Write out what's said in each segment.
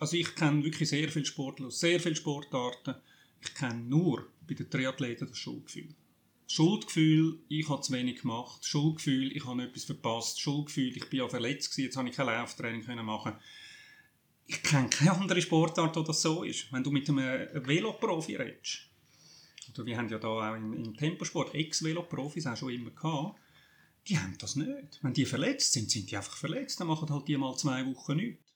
Also ich kenne wirklich sehr viele Sportler, sehr viele Sportarten. Ich kenne nur bei den Triathleten das Schuldgefühl. Schuldgefühl, ich habe zu wenig gemacht. Schuldgefühl, ich habe etwas verpasst. Schuldgefühl, ich bin ja verletzt gewesen, jetzt habe ich kein Lauftraining machen Ich kenne keine andere Sportart, wo das so ist. Wenn du mit einem Veloprofi redest, oder wir haben ja da auch im, im Temposport Ex-Veloprofis auch schon immer gehabt, die haben das nicht. Wenn die verletzt sind, sind die einfach verletzt. Dann machen halt die mal zwei Wochen nichts.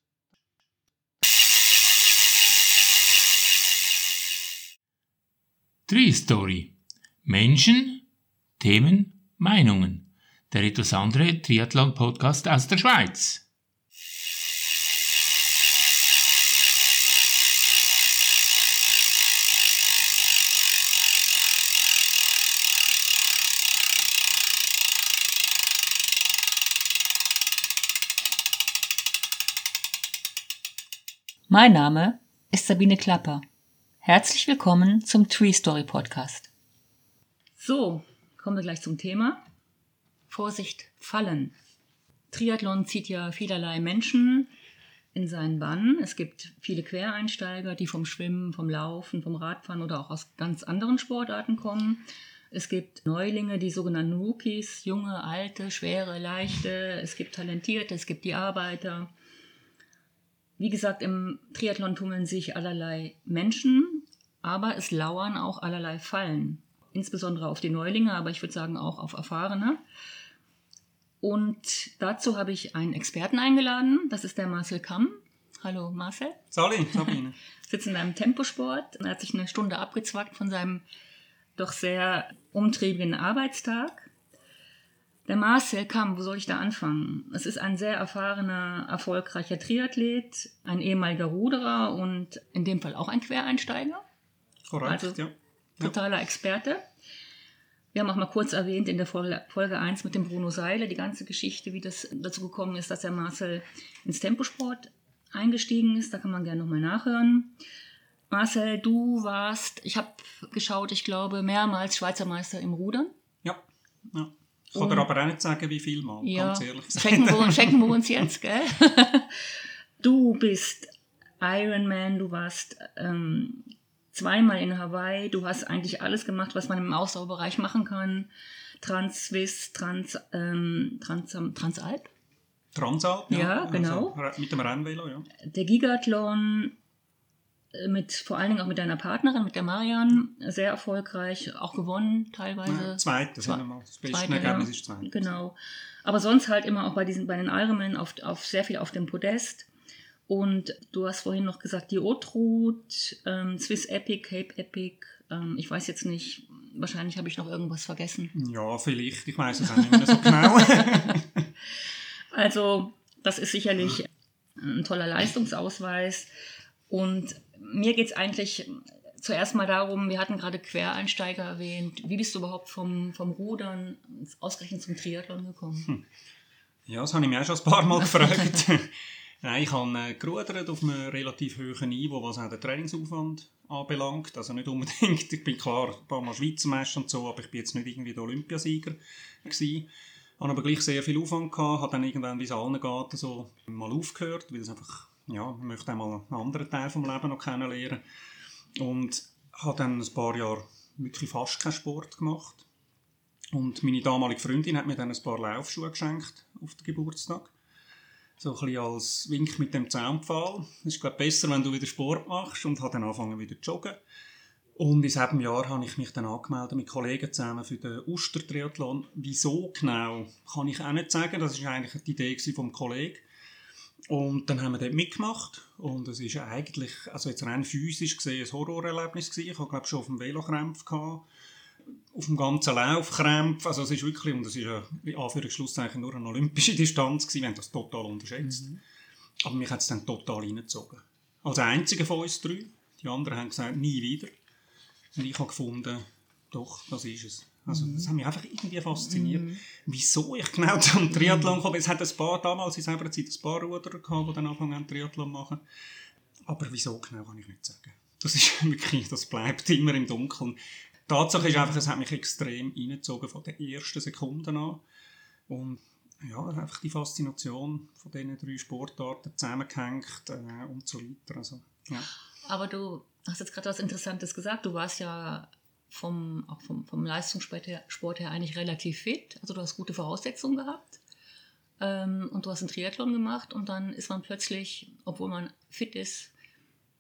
Tree Story. Menschen, Themen, Meinungen. Der etwas andere Triathlon-Podcast aus der Schweiz. Mein Name ist Sabine Klapper. Herzlich willkommen zum Tree Story Podcast. So, kommen wir gleich zum Thema. Vorsicht, Fallen. Triathlon zieht ja vielerlei Menschen in seinen Bann. Es gibt viele Quereinsteiger, die vom Schwimmen, vom Laufen, vom Radfahren oder auch aus ganz anderen Sportarten kommen. Es gibt Neulinge, die sogenannten Rookies, junge, alte, schwere, leichte. Es gibt Talentierte, es gibt die Arbeiter. Wie gesagt, im Triathlon tummeln sich allerlei Menschen, aber es lauern auch allerlei Fallen. Insbesondere auf die Neulinge, aber ich würde sagen auch auf Erfahrene. Und dazu habe ich einen Experten eingeladen. Das ist der Marcel Kamm. Hallo Marcel. Sali, Sabine. Sitzt in einem Temposport. Er hat sich eine Stunde abgezwackt von seinem doch sehr umtriebigen Arbeitstag. Der Marcel kam, wo soll ich da anfangen? Es ist ein sehr erfahrener, erfolgreicher Triathlet, ein ehemaliger Ruderer und in dem Fall auch ein Quereinsteiger. Korrekt, Also, ja. Totaler Experte. Wir haben auch mal kurz erwähnt in der Folge, Folge 1 mit dem Bruno Seile, die ganze Geschichte, wie das dazu gekommen ist, dass der Marcel ins Temposport eingestiegen ist. Da kann man gerne nochmal nachhören. Marcel, du warst, ich habe geschaut, ich glaube, mehrmals Schweizer Meister im Rudern. Ja, ja. Ich kann dir aber auch nicht sagen, wie viel mal, Ja, ganz ehrlich gesagt. checken wir, checken wir uns jetzt, gell? Du bist Ironman, du warst ähm, zweimal in Hawaii, du hast eigentlich alles gemacht, was man im Ausdauerbereich machen kann. Trans-Swiss, Trans, ähm, Trans, Transalp, Transalp, Ja, genau. Also, mit dem Rennvelo, ja. der Gigathlon, äh, mit, vor allen Dingen auch mit deiner Partnerin, mit der Marian, sehr erfolgreich, auch gewonnen teilweise. ja Zweite, Zwei- sagen wir mal. Das beste Ergebnis ja. ist zweite. Genau. Aber sonst halt immer auch bei diesen, bei den Ironman auf, auf sehr viel auf dem Podest. Und du hast vorhin noch gesagt, die Otrut, ähm, Swiss Epic, Cape Epic, ähm, ich weiß jetzt nicht, wahrscheinlich habe ich noch irgendwas vergessen. Ja, vielleicht. Ich weiß es auch nicht mehr so genau. Also, das ist sicherlich ein toller Leistungsausweis. Und mir geht es eigentlich zuerst mal darum, wir hatten gerade Quereinsteiger erwähnt. Wie bist du überhaupt vom, vom Rudern ausgerechnet zum Triathlon gekommen? ja, das habe ich mich auch schon ein paar Mal gefragt. Nein, ich habe äh, gerudert auf einem relativ hohen Niveau, was auch den Trainingsaufwand anbelangt. Also nicht unbedingt, ich bin klar ein paar Mal Schweizer Meister und so, aber ich bin jetzt nicht irgendwie der Olympiasieger gewesen. Habe aber gleich sehr viel Aufwand gehabt, habe dann irgendwann, wie es allen geht, so mal aufgehört, weil es einfach, ja, man möchte einmal einen anderen Teil vom Leben noch kennenlernen. Und habe dann ein paar Jahre wirklich fast keinen Sport gemacht. Und meine damalige Freundin hat mir dann ein paar Laufschuhe geschenkt auf den Geburtstag. So ein bisschen als Wink mit dem Zaunpfahl. Es ist, glaube besser, wenn du wieder Sport machst und habe dann angefangen wieder zu joggen. Und in diesem Jahr habe ich mich dann angemeldet mit Kollegen zusammen für den Uster-Triathlon. Wieso genau, kann ich auch nicht sagen. Das war eigentlich die Idee vom Kollegen. Und dann haben wir dort mitgemacht. Und es ist eigentlich, also jetzt rein physisch gesehen, ein Horrorerlebnis. Ich habe, glaube schon auf dem Velo Krämpfe gehabt. Auf dem ganzen Lauf Krämpfe. Also es ist wirklich, und es ist in Anführungszeichen, nur eine olympische Distanz gewesen. Wir haben das total unterschätzt. Aber mich hat es dann total reingezogen. Als einziger von uns drei. Die anderen haben gesagt, nie wieder. Und ich habe gefunden, doch, das ist es. Also, das hat mich einfach irgendwie fasziniert. Wieso ich genau zum Triathlon komme. Es hat ein paar damals in selber Zeit ein paar Ruderer gehabt, die dann anfangen haben, Triathlon zu machen. Aber wieso genau, kann ich nicht sagen. Das ist wirklich, das bleibt immer im Dunkeln. Tatsache ist einfach, es hat mich extrem reingezogen von den ersten Sekunden an. Und ja, einfach die Faszination von diesen drei Sportarten zusammengehängt äh, und so weiter. Also, ja. Aber du hast jetzt gerade was Interessantes gesagt. Du warst ja vom, auch vom, vom Leistungssport her, Sport her eigentlich relativ fit. Also du hast gute Voraussetzungen gehabt. Ähm, und du hast einen Triathlon gemacht und dann ist man plötzlich, obwohl man fit ist,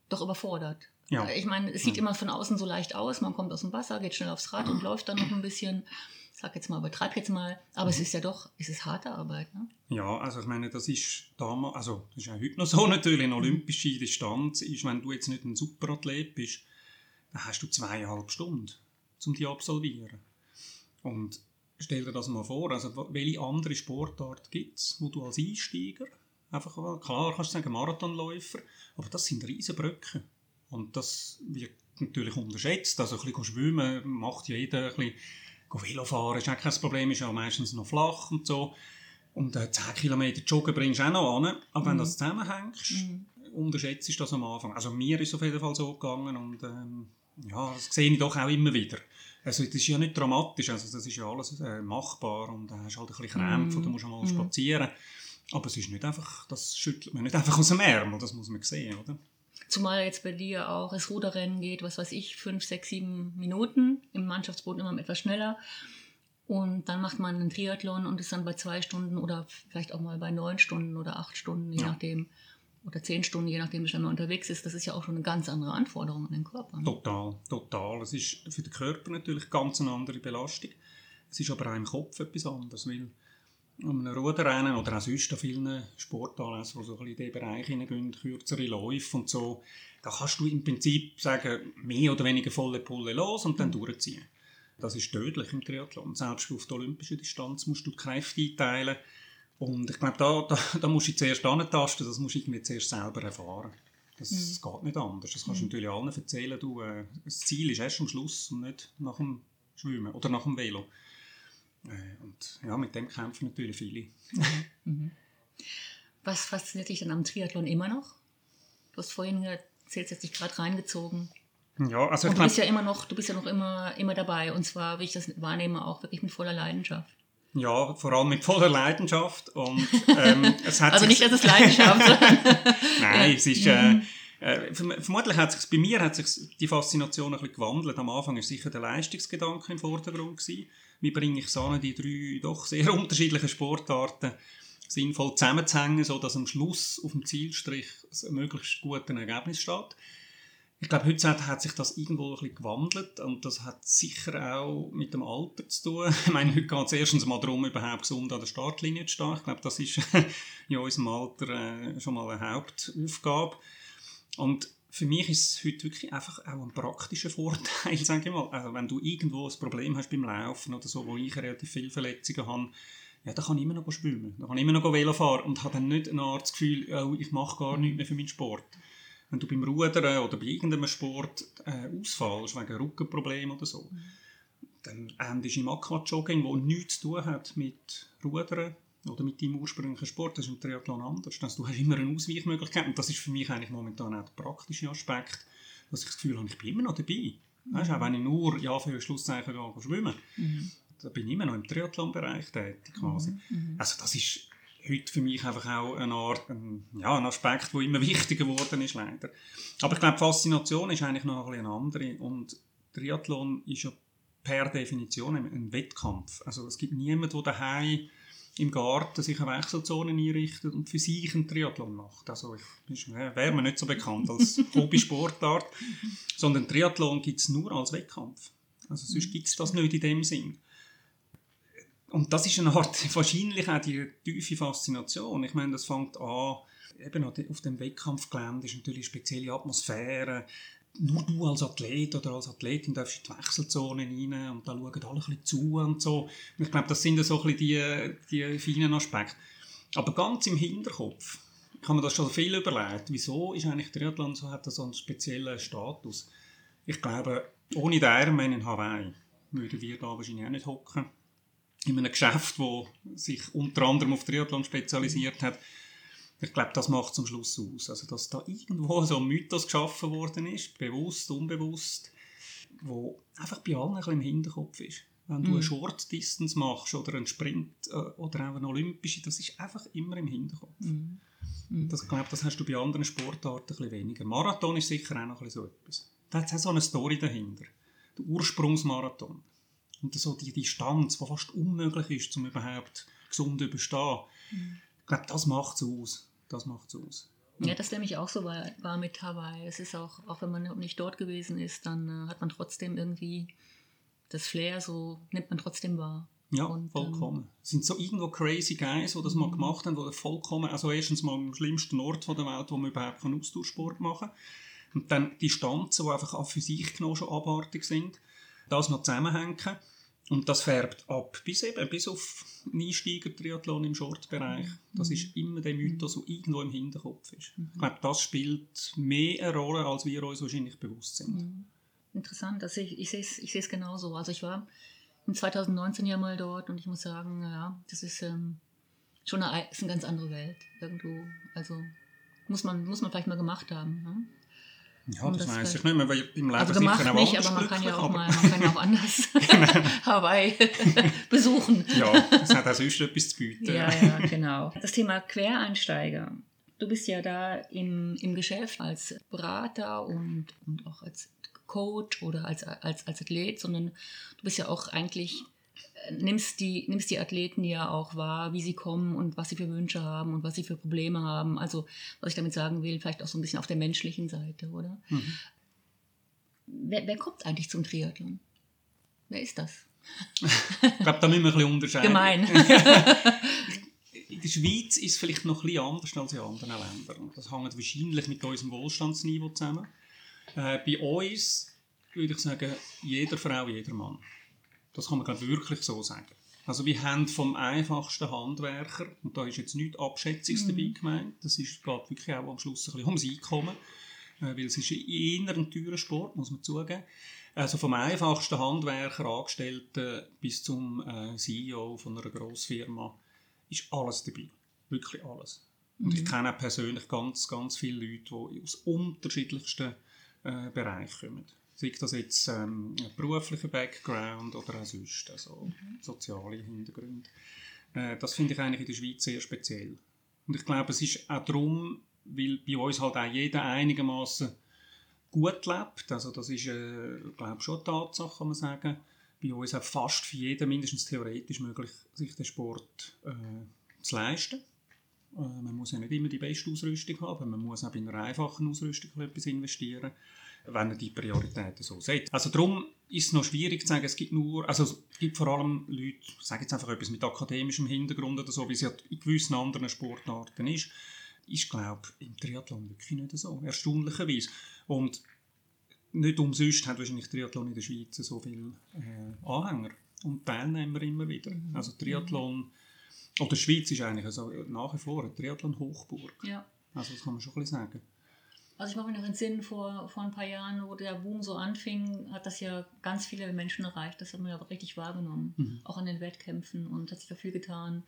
doch überfordert. Ja. Ich meine, es sieht immer von außen so leicht aus. Man kommt aus dem Wasser, geht schnell aufs Rad und läuft dann noch ein bisschen. Sag jetzt mal, übertreib jetzt mal. Aber es ist ja doch, es ist harte Arbeit. Ne? Ja, also ich meine, das ist damals, also das ist auch heute noch so natürlich, eine olympische Distanz ist, wenn du jetzt nicht ein Superathlet bist, dann hast du zweieinhalb Stunden, um die absolvieren. Und stell dir das mal vor, also welche andere Sportart gibt es, wo du als Einsteiger, einfach, klar kannst du sagen Marathonläufer, aber das sind riesen Brücken. Und das wird natürlich unterschätzt. Also ein bisschen schwimmen macht jeder, ein bisschen Velofahren ist auch kein Problem, ist ja meistens noch flach und so. Und äh, 10 Kilometer joggen bringst du auch noch an. Aber wenn du das zusammenhängst, mhm. unterschätzt du das am Anfang. Also mir ist es auf jeden Fall so gegangen und ähm, ja, das sehe ich doch auch immer wieder. Also das ist ja nicht dramatisch, also das ist ja alles äh, machbar und da hast halt ein bisschen Krämpfe, mm. du musst mal mm. spazieren. Aber es ist nicht einfach, das schüttelt man nicht einfach aus dem Ärmel, das muss man sehen, oder? Zumal jetzt bei dir auch das Ruderrennen geht, was weiß ich, fünf, sechs, sieben Minuten, im Mannschaftsboot immer etwas schneller. Und dann macht man einen Triathlon und ist dann bei zwei Stunden oder vielleicht auch mal bei neun Stunden oder acht Stunden, je ja. nachdem, oder zehn Stunden, je nachdem, wie schnell man unterwegs ist. Das ist ja auch schon eine ganz andere Anforderung an den Körper. Ne? Total, total. Es ist für den Körper natürlich ganz eine andere Belastung. Es ist aber auch im Kopf etwas anderes, weil um einem Ruderrennen oder auch sonst an vielen Sportanlässen, die so ein bisschen in diesen Bereich hineingehen, kürzere Läufe und so, da kannst du im Prinzip sagen, mehr oder weniger volle Pulle los und dann mhm. durchziehen. Das ist tödlich im Triathlon. Selbst auf der olympischen Distanz musst du die Kräfte einteilen. Und ich glaube, da, da, da musst du zuerst antasten, das musst du irgendwie zuerst selber erfahren. Das mhm. geht nicht anders. Das kannst du mhm. natürlich allen erzählen. Du, äh, das Ziel ist erst am Schluss und nicht nach dem Schwimmen oder nach dem Velo. Äh, und ja, mit dem kämpfen natürlich viele. Mhm. Was fasziniert dich dann am Triathlon immer noch? Du hast vorhin erzählt, hast dich gerade reingezogen. Ja, also und du bist ja immer noch, du bist ja noch immer, immer dabei und zwar, wie ich das wahrnehme, auch wirklich mit voller Leidenschaft. Ja, vor allem mit voller Leidenschaft und ähm, es hat also nicht, dass es Leidenschaft. Nein, ja. es ist äh, äh, vermutlich hat sich bei mir hat sich die Faszination ein bisschen gewandelt. Am Anfang war sicher der Leistungsgedanke im Vordergrund gewesen wie bringe ich es an, die drei doch sehr unterschiedlichen Sportarten sinnvoll zusammenzuhängen, sodass am Schluss auf dem Zielstrich ein möglichst gutes Ergebnis steht. Ich glaube, heute hat sich das irgendwo ein bisschen gewandelt und das hat sicher auch mit dem Alter zu tun. Ich meine, heute geht es erstens mal darum, überhaupt gesund an der Startlinie zu stehen. Ich glaube, das ist in unserem Alter äh, schon mal eine Hauptaufgabe. Und für mich ist es heute wirklich einfach auch ein praktischer Vorteil, sage ich mal. Also wenn du irgendwo ein Problem hast beim Laufen oder so, wo ich relativ viele Verletzungen habe, ja, dann kann ich immer noch schwimmen, dann kann ich immer noch Velo fahren und habe dann nicht eine Art das Gefühl, oh, ich mache gar nichts mehr für meinen Sport. Wenn du beim Rudern oder bei irgendeinem Sport äh, ausfallst, wegen Rückenproblem oder so, dann endest du im Aquajogging, wo nichts zu tun hat mit Rudern, oder mit deinem ursprünglichen Sport, das ist im Triathlon anders. Also du hast immer eine Ausweichmöglichkeit und das ist für mich eigentlich momentan auch der praktische Aspekt, dass ich das Gefühl habe, ich bin immer noch dabei. Mhm. Weißt, auch wenn ich nur ja, für Schlusszeichen gehe, schwimmen mhm. da bin ich immer noch im Triathlon-Bereich tätig quasi. Mhm. mhm. Also das ist heute für mich einfach auch eine Art, ein, ja, ein Aspekt, der immer wichtiger geworden ist, leider. Aber ich glaube, Faszination ist eigentlich noch ein eine andere und Triathlon ist ja per Definition ein Wettkampf. Also es gibt niemanden, der daheim im Garten sich eine Wechselzone einrichtet und für sich einen Triathlon macht. Also ich wäre mir nicht so bekannt als Hobbysportart, sondern Triathlon gibt es nur als Wettkampf. Also sonst gibt es das nicht in dem Sinn. Und das ist eine Art, wahrscheinlich auch die tiefe Faszination. Ich meine, das fängt an, eben auf dem Wettkampfgelände ist natürlich eine spezielle Atmosphäre nur du als Athlet oder als Athletin darfst in die Wechselzone rein und da schauen alle ein bisschen zu und so. Ich glaube, das sind so ein die, die feinen Aspekte. Aber ganz im Hinterkopf kann man das schon viel überlegt. Wieso ist eigentlich Triathlon so, hat das so einen speziellen Status? Ich glaube, ohne den Ironman in Hawaii würden wir da wahrscheinlich auch nicht hocken. In einem Geschäft, das sich unter anderem auf Triathlon spezialisiert hat, ich glaube, das macht am Schluss aus. Also, dass da irgendwo so ein Mythos geschaffen worden ist, bewusst, unbewusst, wo einfach bei allen ein bisschen im Hinterkopf ist. Wenn du eine Short Distance machst oder einen Sprint äh, oder auch eine olympische, das ist einfach immer im Hinterkopf. Das, ich glaube, das hast du bei anderen Sportarten ein bisschen weniger. Marathon ist sicher auch noch ein bisschen so etwas. Da hat es auch so eine Story dahinter. Der Ursprungsmarathon. Und so die Distanz, die fast unmöglich ist, um überhaupt gesund zu überstehen. Ich glaube, das macht es aus. Das macht's aus. Ja, das nämlich auch so war, war mit Hawaii. Es ist auch, auch wenn man nicht dort gewesen ist, dann äh, hat man trotzdem irgendwie das Flair, so nimmt man trotzdem wahr. Ja, und, vollkommen. Ähm, es sind so irgendwo crazy Guys, die das mal gemacht haben, die vollkommen, also erstens mal am schlimmsten Ort der Welt, wo man überhaupt einen Austauschsport machen kann. Und dann Distanzen, die einfach auch für sich genommen schon abartig sind. Das noch zusammenhängen. Und das färbt ab, bis eben, bis auf einen Einsteiger-Triathlon im Shortbereich. Das ist immer der Mythos, der irgendwo im Hinterkopf ist. Ich glaube, das spielt mehr eine Rolle, als wir uns wahrscheinlich bewusst sind. Mhm. Interessant, also ich, ich sehe es ich seh's genauso. Also ich war in 2019 ja mal dort und ich muss sagen, ja, das ist ähm, schon eine, ist eine ganz andere Welt. Irgendwo, also muss man, muss man vielleicht mal gemacht haben. Ne? Ja, das, das weiß ich nicht mehr, weil im Leben also gemacht sicher nicht, aber man kann ja auch mal, man kann ja auch anders Hawaii besuchen. Ja, das hat auch sonst etwas zu bieten. Ja, ja, genau. Das Thema Quereinsteiger. Du bist ja da im, im Geschäft als Berater und, und auch als Coach oder als, als, als Athlet, sondern du bist ja auch eigentlich nimmst die, nimmst die Athleten ja auch wahr, wie sie kommen und was sie für Wünsche haben und was sie für Probleme haben. Also, was ich damit sagen will, vielleicht auch so ein bisschen auf der menschlichen Seite, oder? Mhm. Wer, wer kommt eigentlich zum Triathlon? Wer ist das? ich glaube, da müssen wir ein bisschen unterscheiden. Gemein. in der Schweiz ist es vielleicht noch ein bisschen anders als in anderen Ländern. Das hängt wahrscheinlich mit unserem Wohlstandsniveau zusammen. Äh, bei uns würde ich sagen, jeder Frau, jeder Mann. Das kann man glaube wirklich so sagen. Also wir haben vom einfachsten Handwerker, und da ist jetzt nichts Abschätziges mhm. dabei gemeint, das ist, geht wirklich auch am Schluss ein bisschen ums Einkommen, äh, weil es ist eher ein teurer Sport, muss man zugeben. Also vom einfachsten Handwerker, Angestellten bis zum äh, CEO von einer Grossfirma ist alles dabei. Wirklich alles. Und mhm. ich kenne auch persönlich ganz, ganz viele Leute, die aus unterschiedlichsten äh, Bereichen kommen. Sei das jetzt ähm, ein beruflicher Background oder auch sonst, also mhm. soziale Hintergründe. Äh, das finde ich eigentlich in der Schweiz sehr speziell. Und ich glaube, es ist auch darum, weil bei uns halt auch jeder einigermaßen gut lebt. Also das ist, äh, glaube schon eine Tatsache, kann man sagen. Bei uns auch fast für jeden mindestens theoretisch möglich, sich den Sport äh, zu leisten. Äh, man muss ja nicht immer die beste Ausrüstung haben, man muss auch bei einer einfachen Ausrüstung etwas investieren wenn er die Prioritäten so setzt. Also darum ist es noch schwierig zu sagen, es gibt nur, also es gibt vor allem Leute, ich sage jetzt einfach etwas mit akademischem Hintergrund oder so, wie es ja in gewissen anderen Sportarten ist, ist, glaube ich, im Triathlon wirklich nicht so, erstaunlicherweise. Und nicht umsonst hat wahrscheinlich Triathlon in der Schweiz so viele äh, Anhänger und Teilnehmer immer wieder. Mhm. Also Triathlon, oder die Schweiz ist eigentlich also nach wie vor eine Triathlon-Hochburg. Ja. Also das kann man schon ein bisschen sagen. Also ich mache mir noch in Sinn, vor, vor ein paar Jahren, wo der Boom so anfing, hat das ja ganz viele Menschen erreicht. Das hat man ja richtig wahrgenommen. Mhm. Auch an den Wettkämpfen und hat sich da viel getan.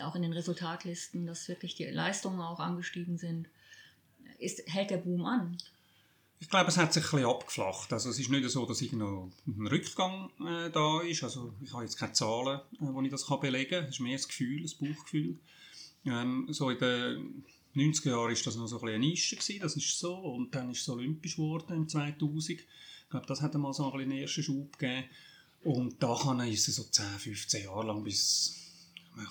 Auch in den Resultatlisten, dass wirklich die Leistungen auch angestiegen sind. Ist, hält der Boom an? Ich glaube, es hat sich ein bisschen abgeflacht. Also es ist nicht so, dass noch ein Rückgang äh, da ist. Also ich habe jetzt keine Zahlen, äh, wo ich das kann belegen kann. Es ist mehr ein Gefühl, ein Bauchgefühl. Ähm, so in den 90er Jahren war das noch so ein eine Nische, gewesen, das ist so. Und dann ist es olympisch geworden im 2000. Ich glaube, das hat mal so einen ersten Schub gegeben. Und da kann ist es so 10, 15 Jahre lang bis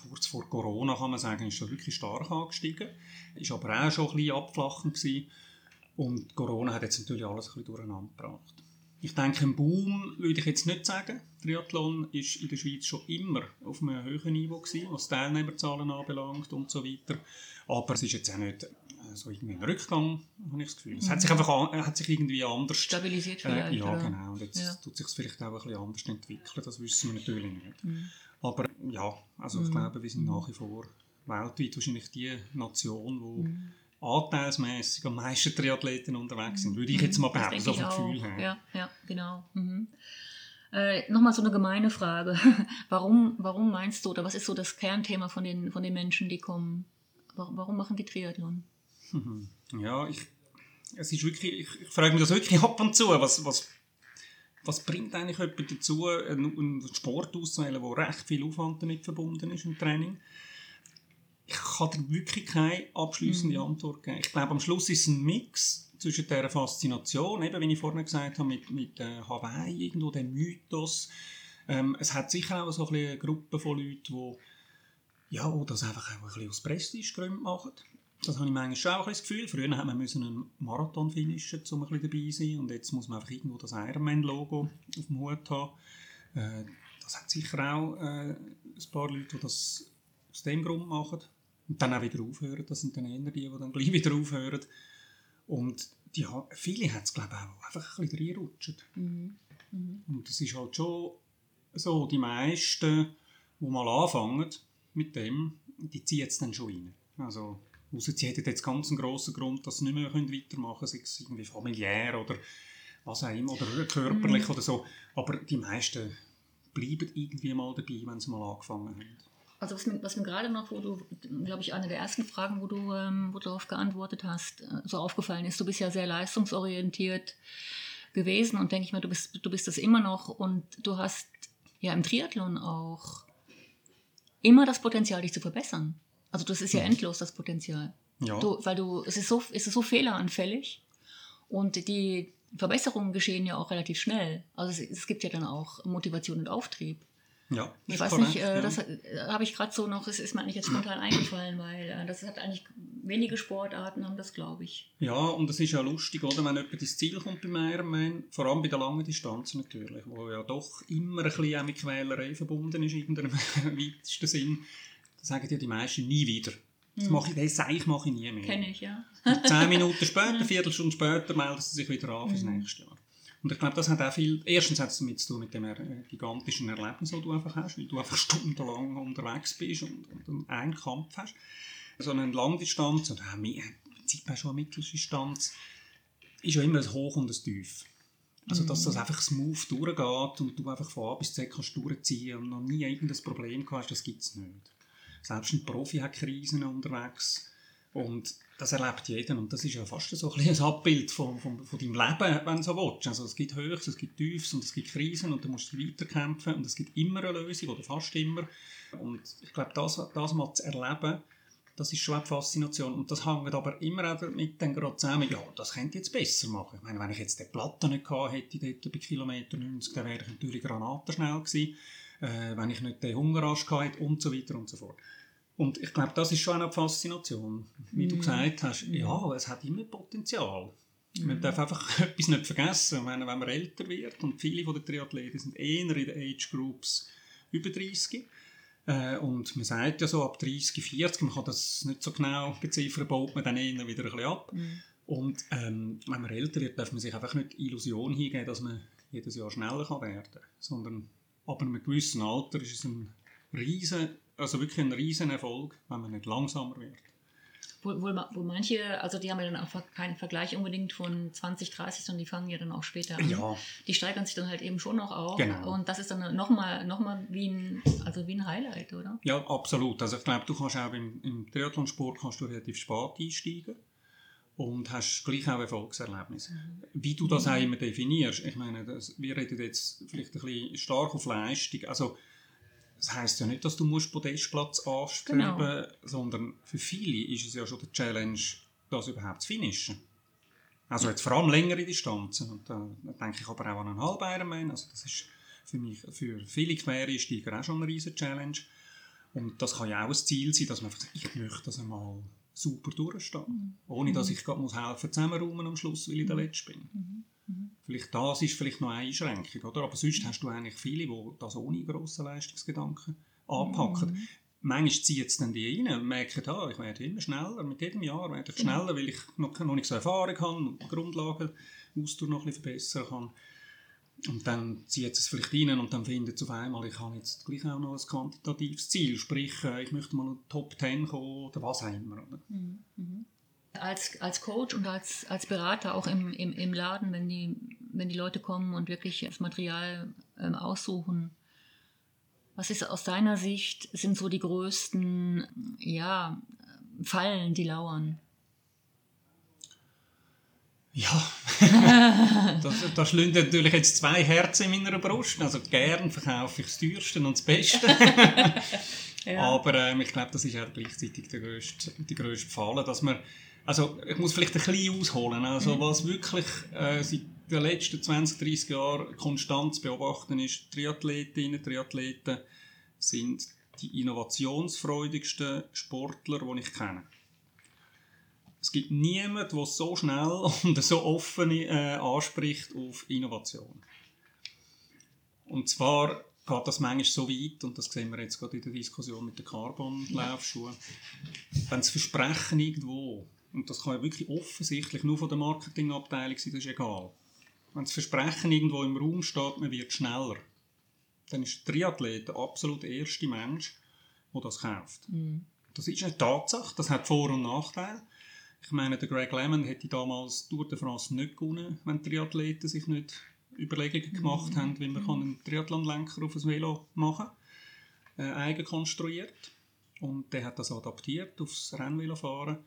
kurz vor Corona kann man sagen, ist das wirklich stark angestiegen. Ist aber auch schon ein bisschen abflachend gewesen. Und Corona hat jetzt natürlich alles ein bisschen durcheinander gebracht. Ich denke, ein Boom würde ich jetzt nicht sagen. Triathlon ist in der Schweiz schon immer auf einem höheren Niveau gewesen, was Teilnehmerzahlen anbelangt und so weiter. Aber es ist jetzt auch nicht äh, so irgendwie ein Rückgang, habe ich das Gefühl. Es hat sich einfach an, hat sich irgendwie anders... Stabilisiert äh, vielleicht. Äh, ja, oder? genau. Und jetzt ja. tut sich vielleicht auch ein bisschen anders entwickeln, das wissen wir natürlich nicht. Mhm. Aber ja, also ich mhm. glaube, wir sind nach wie vor weltweit wahrscheinlich die Nation, die... Mhm anteilsmäßig am meisten Triathleten unterwegs sind, würde ich jetzt mal behaupten, so vom Gefühl her. Ja, ja, genau. Mhm. Äh, Nochmal so eine gemeine Frage. warum, warum meinst du, oder was ist so das Kernthema von den, von den Menschen, die kommen? Warum, warum machen die Triathlon? Ja, ich, es ist wirklich, ich, ich frage mich das wirklich ab und zu, was, was was bringt eigentlich jemand dazu, einen Sport auszuwählen, wo recht viel Aufwand damit verbunden ist im Training? Ich kann dir wirklich keine abschließende mhm. Antwort geben. Ich glaube, am Schluss ist es ein Mix zwischen dieser Faszination, eben wie ich vorhin gesagt habe, mit, mit äh, Hawaii, irgendwo der Mythos. Ähm, es hat sicher auch so eine Gruppe von Leuten, die ja, das einfach auch ein bisschen aus Prestigegründen machen. Das habe ich manchmal schon auch das Gefühl. Früher hat man einen Marathon finishen, um ein bisschen dabei zu sein. Und jetzt muss man einfach irgendwo das Ironman-Logo auf dem Hut haben. Äh, das hat sicher auch äh, ein paar Leute, die das aus dem Grund machen. Und dann auch wieder aufhören. Das sind dann eher die, die dann gleich wieder aufhören. Und die, viele haben es, glaube ich, auch einfach ein bisschen reinrutschen. Mhm. Mhm. Und das ist halt schon so, die meisten, die mal anfangen mit dem, die ziehen es dann schon rein. Also, Außer sie hätten jetzt ganz einen grossen Grund, dass sie nicht mehr weitermachen können, sei es irgendwie familiär oder was auch immer, oder körperlich mm. oder so. Aber die meisten bleiben irgendwie mal dabei, wenn sie mal angefangen haben. Also was mir, was mir gerade noch, wo du, glaube ich, eine der ersten Fragen, wo du, ähm, wo du darauf geantwortet hast, äh, so aufgefallen ist, du bist ja sehr leistungsorientiert gewesen und denke ich mal, du bist, du bist das immer noch und du hast ja im Triathlon auch immer das Potenzial, dich zu verbessern. Also das ist ja mhm. endlos, das Potenzial. Ja. Du, weil du, es ist so, es ist so fehleranfällig und die Verbesserungen geschehen ja auch relativ schnell. Also es, es gibt ja dann auch Motivation und Auftrieb. Ja, ich weiß nicht, äh, ja. das äh, habe ich gerade so noch, es ist mir eigentlich jetzt spontan eingefallen, weil äh, das hat eigentlich wenige Sportarten haben das, glaube ich. Ja, und das ist ja lustig, oder, wenn jemand ins Ziel kommt beim Ironman, vor allem bei der langen Distanz natürlich, wo ja doch immer ein bisschen auch mit Quälerei verbunden ist, in irgendeinem weitesten Sinn da sagen dir die meisten nie wieder. Das hm. mache ich, das ich mache ich nie mehr. Kenne ich, ja. Zehn Minuten später, eine Viertelstunde später melden sie sich wieder an fürs mhm. nächste Jahr. Und ich glaube, das hat auch viel, erstens hat es damit zu tun mit dem gigantischen Erlebnis, das du einfach hast, weil du einfach stundenlang unterwegs bist und, und einen Kampf hast. So eine Langdistanz oder auch Prinzip auch schon eine Mitteldistanz, ist ja immer ein Hoch und ein Tief. Also, dass das mhm. einfach smooth durchgeht und du einfach von A bis Z kannst durchziehen und noch nie irgendein Problem hast, das gibt es nicht. Selbst ein Profi hat Krisen unterwegs. Und das erlebt jeder. Und das ist ja fast so ein, ein Abbild von, von, von deinem Leben, wenn du so willst. Also es gibt Höchst, es gibt Tiefs und es gibt Krisen und du musst weiterkämpfen und es gibt immer eine Lösung oder fast immer. Und ich glaube, das, das mal zu erleben, das ist schon eine Faszination. Und das hängt aber immer auch damit dann gerade zusammen, ja, das könnte ich jetzt besser machen. Ich meine, wenn ich jetzt den Platten nicht gehabt hätte, dort bei Kilometer 90, dann wäre ich natürlich granatenschnell gewesen äh, wenn ich nicht den Hungerrasch hatte und so weiter und so fort. Und ich glaube, das ist schon eine Faszination. Wie mm. du gesagt hast, ja, es hat immer Potenzial. Mm. Man darf einfach etwas nicht vergessen. Wenn, wenn man älter wird, und viele von den Triathleten sind eher in den Age Groups über 30, äh, und man sagt ja so, ab 30, 40, man kann das nicht so genau beziffern, baut man dann eher wieder ein bisschen ab. Mm. Und ähm, wenn man älter wird, darf man sich einfach nicht die Illusion hingeben, dass man jedes Jahr schneller kann werden kann. Sondern aber in einem gewissen Alter ist es ein riesen, also wirklich ein riesen Erfolg, wenn man nicht langsamer wird. Wo, wo, wo, manche, also die haben ja dann auch keinen Vergleich unbedingt von 20, 30, sondern die fangen ja dann auch später an. Ja. Die steigern sich dann halt eben schon noch auf. Genau. Und das ist dann nochmal noch mal wie, ein, also wie ein Highlight, oder? Ja, absolut. Also ich glaube, du kannst auch im, im Triathlonsport kannst du relativ spät einsteigen und hast gleich auch Erfolgserlebnis. Mhm. Wie du das mhm. auch immer definierst, ich meine, das, wir reden jetzt vielleicht ein bisschen stark auf Leistung, also das heisst ja nicht, dass du musst Podestplatz anstreben genau. sondern für viele ist es ja schon die Challenge, das überhaupt zu finishen. Also jetzt vor allem längere Distanzen. Und da, denke ich aber auch an einen Halb-Ironman. Also das ist für mich, für viele Quereinsteiger auch schon eine riesige Challenge. Und das kann ja auch ein Ziel sein, dass man einfach sagt, ich möchte das einmal super durchstehen. Mhm. Ohne dass mhm. ich gerade muss helfen zusammenräumen am Schluss, weil ich der mhm. Letzte bin. Mhm. Vielleicht das ist vielleicht noch eine Einschränkung, oder? Aber sonst hast du eigentlich viele, die das ohne grossen Leistungsgedanken anpacken. Mhm. Manchmal zieht es dann die rein und merken, ah, ich werde immer schneller, mit jedem Jahr werde ich schneller, weil ich noch, noch nicht so Erfahrung habe und die Grundlagen Ausdauer noch ein bisschen verbessern kann. Und dann zieht es vielleicht rein und dann findet es auf einmal, ich habe jetzt gleich auch noch ein quantitatives Ziel, sprich, äh, ich möchte mal noch Top 10 kommen oder was auch immer. Oder? Mhm, mhm. Als, als Coach und als, als Berater auch im, im, im Laden, wenn die, wenn die Leute kommen und wirklich das Material ähm, aussuchen, was ist aus deiner Sicht, sind so die größten ja, Fallen, die lauern? Ja, da, da schlünden natürlich jetzt zwei Herzen in meiner Brust. Also gern verkaufe ich das teuerste und das Beste. ja. Aber ähm, ich glaube, das ist auch gleichzeitig der grösste, die grösste Falle, dass man also ich muss vielleicht ein bisschen ausholen. Also mhm. was wirklich äh, seit den letzten 20, 30 Jahren konstant zu beobachten ist, Triathletinnen, Triathleten sind die innovationsfreudigsten Sportler, die ich kenne. Es gibt niemanden, der so schnell und so offen äh, anspricht auf Innovation. Und zwar geht das manchmal so weit, und das sehen wir jetzt gerade in der Diskussion mit den Carbon-Laufschuhen, wenn das Versprechen irgendwo und das kann ja wirklich offensichtlich nur von der Marketingabteilung sein, das ist egal. Wenn das Versprechen irgendwo im Raum steht, man wird schneller, dann ist der Triathlet der absolut erste Mensch, der das kauft. Mhm. Das ist eine Tatsache, das hat Vor- und Nachteile. Ich meine, der Greg LeMond hätte damals Tour de France nicht gewonnen, wenn Triathleten sich nicht Überlegungen gemacht mhm. haben, wie man einen Triathlonlenker auf ein Velo machen kann, äh, eigen konstruiert. Und der hat das adaptiert aufs Rennvelofahren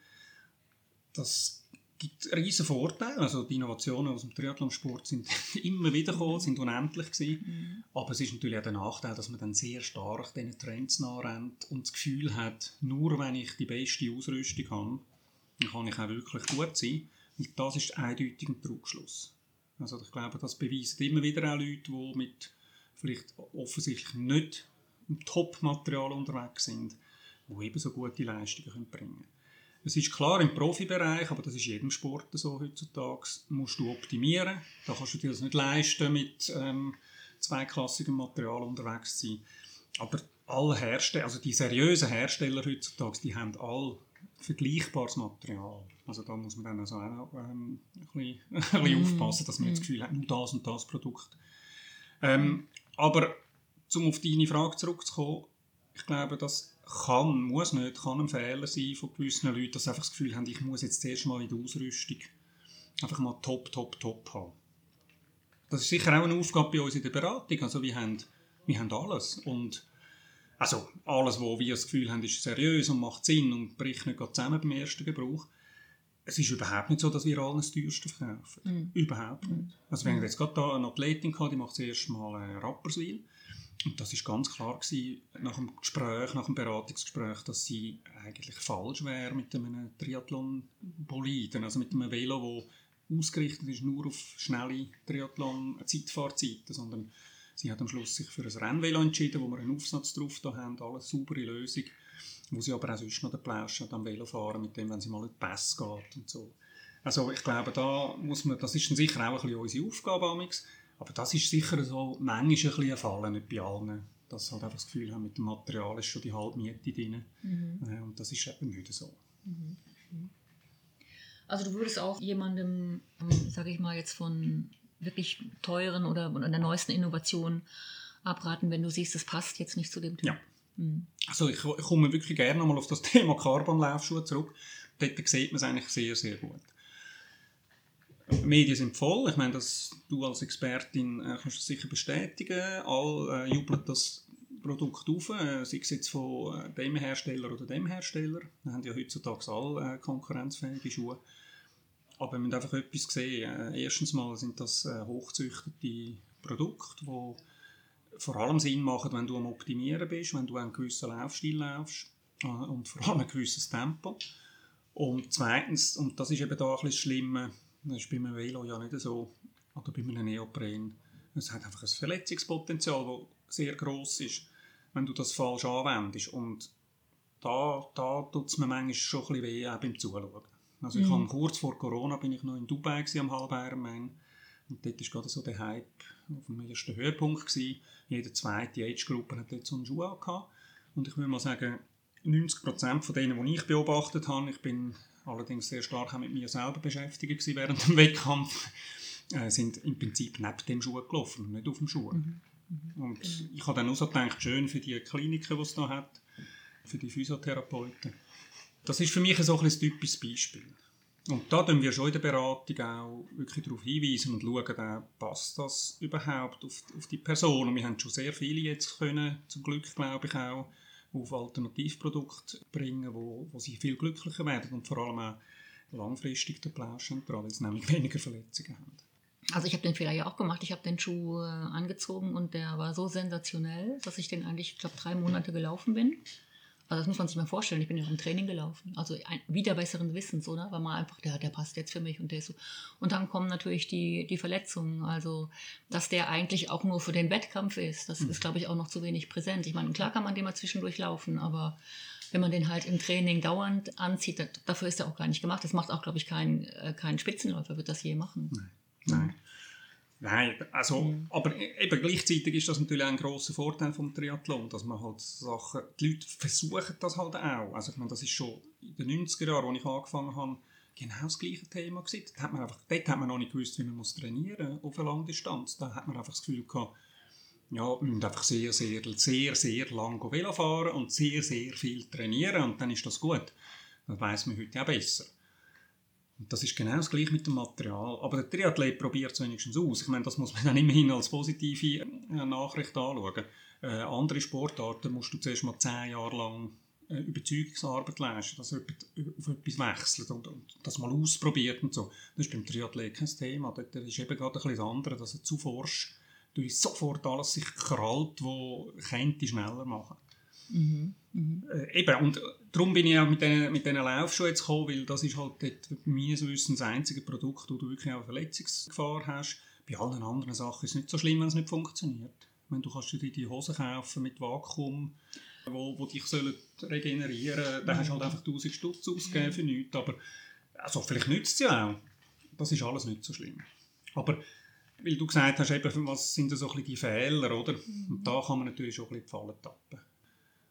das gibt riesen Vorteile. Also die Innovationen aus dem Triathlonsport sind immer wieder gekommen, sind unendlich gewesen. Mhm. Aber es ist natürlich auch der Nachteil, dass man dann sehr stark diesen Trends nachrennt und das Gefühl hat, nur wenn ich die beste Ausrüstung habe, dann kann ich auch wirklich gut sein. Und das ist eindeutig ein Trugschluss. Also ich glaube, das beweisen immer wieder auch Leute, die mit vielleicht offensichtlich nicht im Top-Material unterwegs sind, die eben so gute Leistungen bringen können. Es ist klar, im Profibereich, aber das ist jedem Sport so heutzutage, musst du optimieren. Da kannst du dir das nicht leisten, mit ähm, zweiklassigem Material unterwegs zu sein. Aber alle Hersteller, also die seriösen Hersteller heutzutage, die haben alle vergleichbares Material. Also da muss man dann also auch ähm, ein bisschen, ein bisschen mm. aufpassen, dass man mm. das Gefühl hat, nur das und das Produkt. Ähm, aber um auf deine Frage zurückzukommen, ich glaube, dass kann, muss nicht, kann ein Fehler sein von gewissen Leuten, dass sie einfach das Gefühl haben, ich muss jetzt zuerst mal in der Ausrüstung einfach mal top, top, top haben. Das ist sicher auch eine Aufgabe bei uns in der Beratung. Also wir haben, wir haben alles. Und also alles, wo wir das Gefühl haben, ist seriös und macht Sinn und bricht nicht zusammen beim ersten Gebrauch. Es ist überhaupt nicht so, dass wir alles das teuerste verkaufen. Mm. Überhaupt nicht. Also wir haben jetzt gerade da eine Athletin gehabt, die macht das erste Mal äh, Rapperswil. Und das ist ganz klar gewesen, nach dem Gespräch, nach dem Beratungsgespräch, dass sie eigentlich falsch wäre mit einem Triathlon-Boliden, also mit einem Velo, wo ausgerichtet ist nur auf schnelle Triathlon-Zeitfahrzeiten, sondern sie hat am Schluss sich für ein Rennvelo entschieden, wo wir einen Aufsatz drauf da haben, alles saubere Lösung, wo sie aber auch sonst noch den Plausch hat am Velofahren, mit dem, wenn sie mal in die Pass geht und so. Also ich glaube, da muss man, das ist dann sicher auch ein bisschen unsere Aufgabe, amix, aber das ist sicher so manchmal ein bisschen ein Fall, nicht bei allen. Dass sie halt einfach das Gefühl haben, mit dem Material ist schon die Halbmiete drin. Mhm. Äh, und das ist eben nicht so. Mhm. Also du würdest auch jemandem, ähm, sage ich mal jetzt von wirklich teuren oder der neuesten Innovation abraten, wenn du siehst, es passt jetzt nicht zu dem Typ. Ja. Mhm. Also ich, ich komme wirklich gerne nochmal auf das Thema Carbon-Laufschuhe zurück. Dort sieht man es eigentlich sehr, sehr gut. Die Medien sind voll. Ich meine, dass du als Expertin äh, kannst das sicher bestätigen. All äh, jubeln das Produkt auf, äh, sei es jetzt von äh, dem Hersteller oder dem Hersteller. Wir haben ja heutzutage alle äh, konkurrenzfähige Schuhe. Aber wir müssen einfach etwas sehen. Äh, erstens mal sind das äh, hochzüchtete Produkte, die vor allem Sinn machen, wenn du am Optimieren bist, wenn du einen gewissen Laufstil laufst äh, und vor allem ein gewisses Tempo. Und zweitens, und das ist eben da ein bisschen das Schlimme, das ist bei einem Velo ja nicht so. Oder bei einem Neopren. Es hat einfach ein Verletzungspotenzial, das sehr groß ist, wenn du das falsch anwendest. Und da, da tut es mir manchmal schon ein bisschen weh, auch beim Zuschauen. Also ich mhm. habe kurz vor Corona bin ich noch in Dubai gewesen, am Halb-Ironman. Und dort war gerade so der Hype auf dem ersten Höhepunkt. Gewesen. Jede zweite Age-Gruppe hat dort so einen Schuh gehabt. Und ich würde mal sagen, 90% von denen, die ich beobachtet habe, ich bin allerdings sehr stark auch mit mir selber beschäftigt während dem Wettkampf, äh, sind im Prinzip neben dem Schuh gelaufen und nicht auf dem Schuh. Mhm. Mhm. Und ich habe dann auch so gedacht, schön für die Kliniken, die es da hat, für die Physiotherapeuten. Das ist für mich ein so ein typisches Beispiel. Und da tun wir schon in der Beratung auch wirklich darauf hinweisen und schauen, äh, passt das überhaupt auf, auf die Person. Und wir haben schon sehr viele jetzt können, zum Glück glaube ich auch, auf Alternativprodukte bringen, wo, wo sie viel glücklicher werden und vor allem auch langfristig den weil sie nämlich weniger Verletzungen haben. Also ich habe den Fehler ja auch gemacht. Ich habe den Schuh äh, angezogen und der war so sensationell, dass ich den eigentlich, ich glaube, drei Monate gelaufen bin. Also das muss man sich mal vorstellen. Ich bin ja im Training gelaufen. Also ein, wieder besseren Wissens, oder? Weil man einfach, der, der passt jetzt für mich und der ist so. Und dann kommen natürlich die, die Verletzungen. Also, dass der eigentlich auch nur für den Wettkampf ist, das mhm. ist, glaube ich, auch noch zu wenig präsent. Ich meine, klar kann man den mal zwischendurch laufen, aber wenn man den halt im Training dauernd anzieht, dafür ist er auch gar nicht gemacht. Das macht auch, glaube ich, kein, äh, kein Spitzenläufer, wird das je machen. Nein. Nein, also, mhm. aber eben gleichzeitig ist das natürlich ein großer Vorteil vom Triathlon, dass man halt Sachen, die Leute versuchen das halt auch. Also ich meine, das ist schon in den 90er Jahren, als ich angefangen habe, genau das gleiche Thema gewesen. Dort hat man, einfach, dort hat man noch nicht gewusst, wie man muss trainieren auf einer Langdistanz. Da hat man einfach das Gefühl gehabt, ja, wir müssen einfach sehr, sehr, sehr, sehr lang Velo fahren und sehr, sehr viel trainieren und dann ist das gut. Das weiß man heute auch besser. Und das ist genau das gleiche mit dem Material. Aber der Triathlet probiert es wenigstens aus. Ich meine, das muss man dann immerhin als positive äh, Nachricht anschauen. Äh, andere Sportarten musst du zuerst mal zehn Jahre lang äh, Überzeugungsarbeit leisten, dass jemand auf etwas wechselt und, und, das mal ausprobiert und so. Das ist beim Triathlet kein Thema. Dort ist eben gerade ein bisschen das dass er zu forsch durch sofort alles sich krallt, wo könnte schneller machen. Mhm. Mhm. Äh, eben, und darum bin ich auch mit diesen mit Laufschuhen jetzt gekommen, weil das ist halt dort, meines Wissens das einzige Produkt, wo du wirklich auch Verletzungsgefahr hast. Bei allen anderen Sachen ist es nicht so schlimm, wenn es nicht funktioniert. Ich meine, du kannst dir die Hosen kaufen mit Vakuum, wo, wo dich sollen regenerieren sollen. Da hast du halt einfach 1000 Stutz ausgegeben für nichts. Aber also, vielleicht nützt es ja auch. Das ist alles nicht so schlimm. Aber weil du gesagt hast, eben, was sind so ein bisschen die Fehler, oder? Und da kann man natürlich schon ein bisschen die Fallen tappen.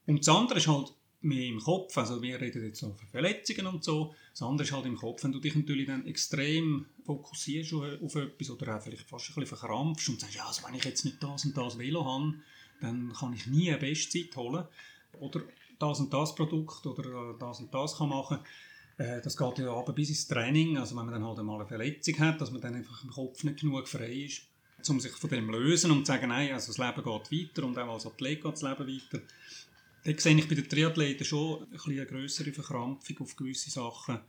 Und das andere ist halt mehr im Kopf, also wir reden jetzt noch von Verletzungen und so, das andere ist halt im Kopf, wenn du dich natürlich dann extrem fokussierst auf etwas oder auch vielleicht fast ein bisschen verkrampfst und sagst, ja, also wenn ich jetzt nicht das und das Velo habe, dann kann ich nie eine Bestzeit holen. Oder das und das Produkt oder das und das kann machen. Äh, das geht ja aber bis ins Training, also wenn man dann halt einmal eine Verletzung hat, dass man dann einfach im Kopf nicht genug frei ist, um sich von dem zu lösen und zu sagen, nein, also das Leben geht weiter und auch als Athlet geht das Leben weiter da sehe ich bei den Triathleten schon ein eine größere Verkrampfung auf gewisse Sachen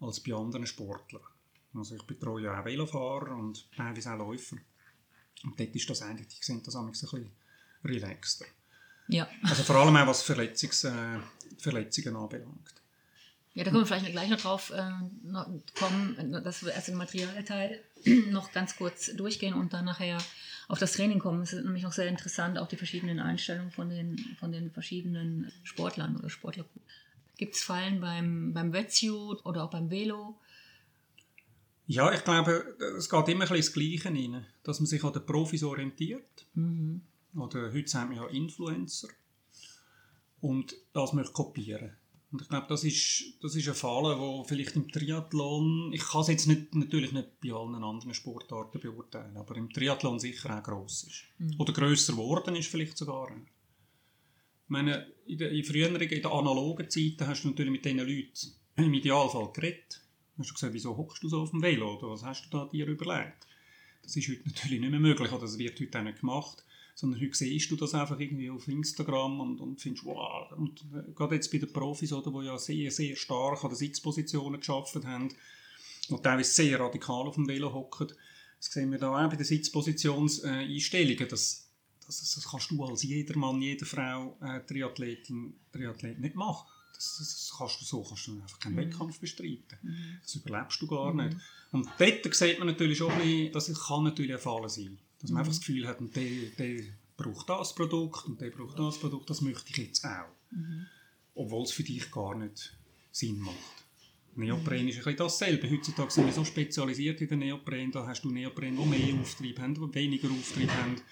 als bei anderen Sportlern. Also ich betreue ja auch Velofahrer und teilweise auch Läufer. Und dort ist das eigentlich, ich sehe das ein bisschen relaxter. Ja. Also vor allem auch was Verletzungs, äh, Verletzungen anbelangt. Ja, da können wir vielleicht gleich noch drauf äh, noch kommen, dass wir erst den Materialteil noch ganz kurz durchgehen und dann nachher auf das Training kommen. Es ist nämlich noch sehr interessant, auch die verschiedenen Einstellungen von den, von den verschiedenen Sportlern oder Sportlergruppen. Gibt es Fallen beim, beim Wetsuit oder auch beim Velo? Ja, ich glaube, es geht immer ein bisschen das Gleiche rein, dass man sich an den Profis orientiert. Mhm. Oder heute sagen wir ja Influencer. Und das möchte kopieren. Und ich glaube, das ist, das ist ein Fall, wo vielleicht im Triathlon, ich kann es jetzt nicht, natürlich nicht bei allen anderen Sportarten beurteilen, aber im Triathlon sicher auch gross ist. Mhm. Oder grösser geworden ist vielleicht sogar. Ich meine, in, der, in früheren, in der analogen Zeiten hast du natürlich mit diesen Leuten im Idealfall geredet. Hast du gesagt, wieso hockst du so auf dem Velo? Oder was hast du da dir überlegt? Das ist heute natürlich nicht mehr möglich, oder das wird heute auch nicht gemacht sondern heute siehst du das einfach irgendwie auf Instagram und, und findest, wow, und äh, gerade jetzt bei den Profis, oder, die ja sehr, sehr stark an den Sitzpositionen geschafft haben und teilweise sehr radikal auf dem Velo hocken, das sehen wir da auch bei den Sitzpositionseinstellungen, das, das, das kannst du als jeder Mann, jede Frau, äh, Triathletin, Triathlet nicht machen. Das, das, kannst du so kannst du einfach keinen mhm. Wettkampf bestreiten. Mhm. Das überlebst du gar mhm. nicht. Und dort sieht man natürlich bisschen, dass es kann natürlich ein Fall sein dass man einfach das Gefühl hat, und der, der braucht das Produkt und der braucht das Produkt, das möchte ich jetzt auch. Mhm. Obwohl es für dich gar nicht Sinn macht. Neopren ist ein bisschen dasselbe. Heutzutage sind wir so spezialisiert in den Neopren, da hast du Neopren, die mehr Auftrieb haben, die weniger Auftrieb haben, ein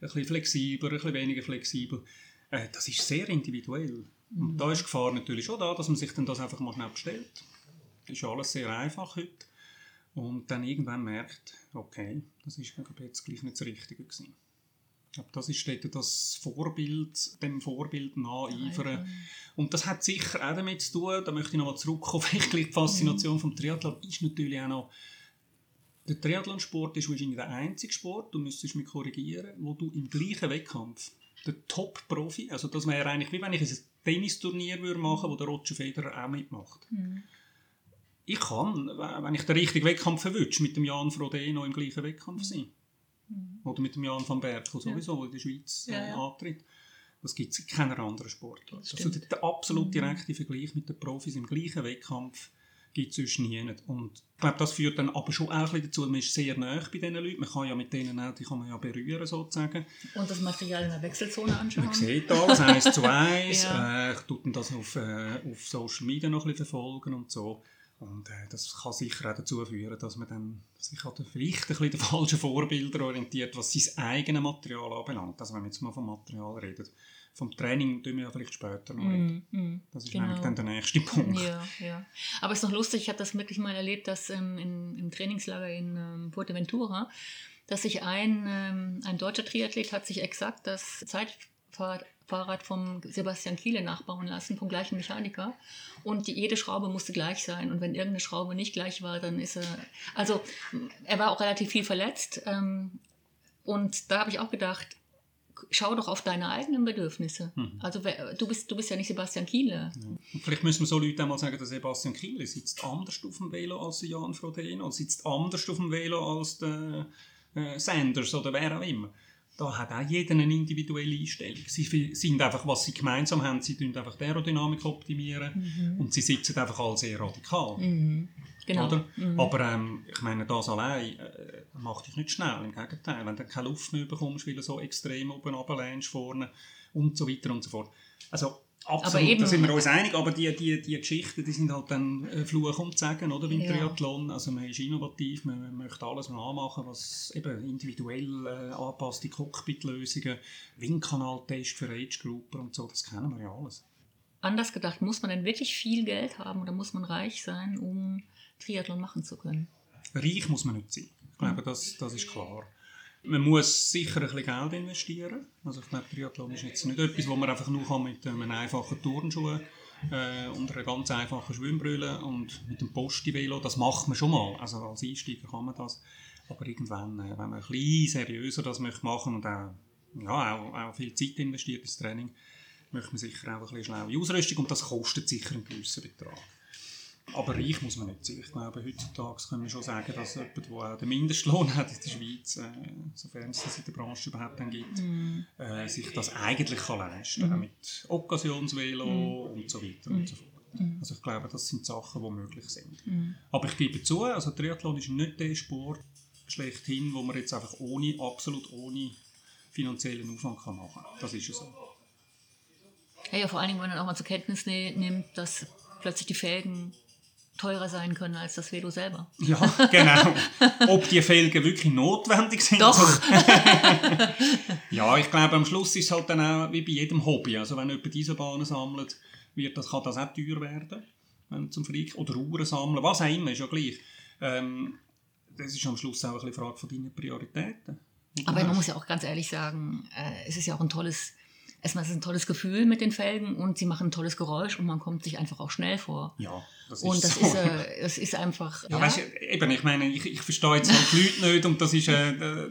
bisschen flexibler, ein bisschen weniger flexibel. Äh, das ist sehr individuell. Mhm. Und da ist die Gefahr natürlich schon da, dass man sich dann das einfach mal schnell bestellt. Das ist alles sehr einfach heute und dann irgendwann merkt, okay, das ist jetzt gleich nicht das Richtige gewesen. das ist dort das Vorbild, dem Vorbild nacheifern. Und das hat sicher auch damit zu tun, da möchte ich nochmal zurückkommen, die Faszination mhm. vom Triathlon ist natürlich auch noch, der Triathlonsport ist wahrscheinlich der einzige Sport, du müsstest mich korrigieren, wo du im gleichen Wettkampf der Top-Profi, also das wäre eigentlich wie wenn ich ein Tennisturnier würde machen, wo der Roger Federer auch mitmacht. Mhm ich kann, wenn ich den richtigen Wettkampf erwische, mit dem Jan Frodeno im gleichen Wettkampf sein. Mhm. Oder mit dem Jan van Berkel sowieso, der in der Schweiz äh, ja, ja. antritt. Das gibt es in keiner anderen Sportart. Also der, der absolut mhm. direkte Vergleich mit den Profis im gleichen Wettkampf gibt es sonst nie. Und ich glaube, das führt dann aber schon auch ein bisschen dazu, man ist sehr nah bei diesen Leuten, man kann ja mit denen auch, die kann man ja berühren sozusagen. Und das Material in der Wechselzone anschauen. Man sieht alles, eins zu eins, ja. äh, ich tue das auf, äh, auf Social Media noch ein bisschen verfolgen und so. Und äh, das kann sicher auch dazu führen, dass man dann sich an vielleicht ein bisschen den falschen Vorbildern orientiert, was sein eigenes Material anbelangt. Also wenn wir jetzt mal vom Material reden. Vom Training tun wir ja vielleicht später noch. Mm, mm, das ist genau. nämlich dann der nächste Punkt. Ja, ja. Aber es ist noch lustig, ich habe das wirklich mal erlebt, dass ähm, in, im Trainingslager in ähm, Fuerteventura, dass sich ein, ähm, ein deutscher Triathlet hat sich exakt das Zeitfahrrad Fahrrad vom Sebastian Kiele nachbauen lassen, vom gleichen Mechaniker. Und die, jede Schraube musste gleich sein. Und wenn irgendeine Schraube nicht gleich war, dann ist er. Also, er war auch relativ viel verletzt. Ähm, und da habe ich auch gedacht, schau doch auf deine eigenen Bedürfnisse. Mhm. Also du bist, du bist ja nicht Sebastian Kiele. Ja. Vielleicht müssen wir so Leute einmal sagen, der Sebastian Kiele sitzt anders auf dem Velo als Jan Frodeno, sitzt anders auf dem Velo als der äh, Sanders oder wer auch immer da hat auch jeder eine individuelle Einstellung. Sie sind einfach, was sie gemeinsam haben, sie tun einfach die Aerodynamik optimieren mhm. und sie sitzen einfach alle sehr radikal. Mhm. Genau. Oder? Mhm. Aber ähm, ich meine, das allein äh, macht dich nicht schnell, im Gegenteil. Wenn du keine Luft mehr bekommst, weil du so extrem oben runterlehnst vorne und so weiter und so fort. Also Absolut, eben, da sind wir uns einig, aber die, die, die Geschichten, die sind halt dann äh, Fluch und Sagen, oder, beim ja. Triathlon. Also man ist innovativ, man, man möchte alles anmachen, was eben individuell äh, angepasste Cockpit-Lösungen, Windkanaltest für Age-Grupper und so, das kennen wir ja alles. Anders gedacht, muss man denn wirklich viel Geld haben oder muss man reich sein, um Triathlon machen zu können? Reich muss man nicht sein. Ich glaube, das, das ist klar. Man muss sicher ein bisschen Geld investieren. Also ich glaube, Triathlon ist jetzt nicht etwas, wo man einfach nur mit einem einfachen Turnschuh äh, und einer ganz einfachen Schwimmbrille und mit dem Posti-Velo, das macht man schon mal. Also als Einsteiger kann man das. Aber irgendwann, äh, wenn man ein bisschen seriöser das möchte machen und auch, ja, auch, auch viel Zeit investiert ins Training, möchte man sicher auch ein bisschen schlaue Ausrüstung und das kostet sicher einen gewissen Betrag. Aber reich muss man nicht sein. Ich glaube, heutzutage können wir schon sagen, dass jemand, der auch den Mindestlohn hat in der Schweiz, äh, sofern es das in der Branche überhaupt dann gibt, mm. äh, sich das eigentlich kann leisten kann. Mm. Mit Occasionsvelo mm. und so weiter und so fort. Also ich glaube, das sind Sachen, die möglich sind. Aber ich gebe zu, also Triathlon ist nicht der Sport schlechthin, wo man jetzt einfach ohne, absolut ohne finanziellen Aufwand kann machen kann. Das ist ja so. Ja, ja, vor allen Dingen, wenn man auch mal zur Kenntnis ne nimmt, dass plötzlich die Felgen teurer sein können als das Velo selber. Ja, genau. Ob die Felgen wirklich notwendig sind. Doch. ja, ich glaube, am Schluss ist es halt dann auch wie bei jedem Hobby. Also wenn jemand diese Bahnen sammelt, wird das, kann das auch teuer werden. Wenn zum Freak oder Uhren sammeln, was auch immer, ist ja gleich. Ähm, das ist am Schluss auch eine Frage von deinen Prioritäten. Aber man muss ja auch ganz ehrlich sagen, äh, es ist ja auch ein tolles erstmal ist es ein tolles Gefühl mit den Felgen und sie machen ein tolles Geräusch und man kommt sich einfach auch schnell vor. Ja, das ist Und das, so. ist, äh, das ist einfach. Ja, ja. Weißt, eben, ich meine, ich, ich verstehe jetzt halt die Leute nicht und das ist. Äh, äh,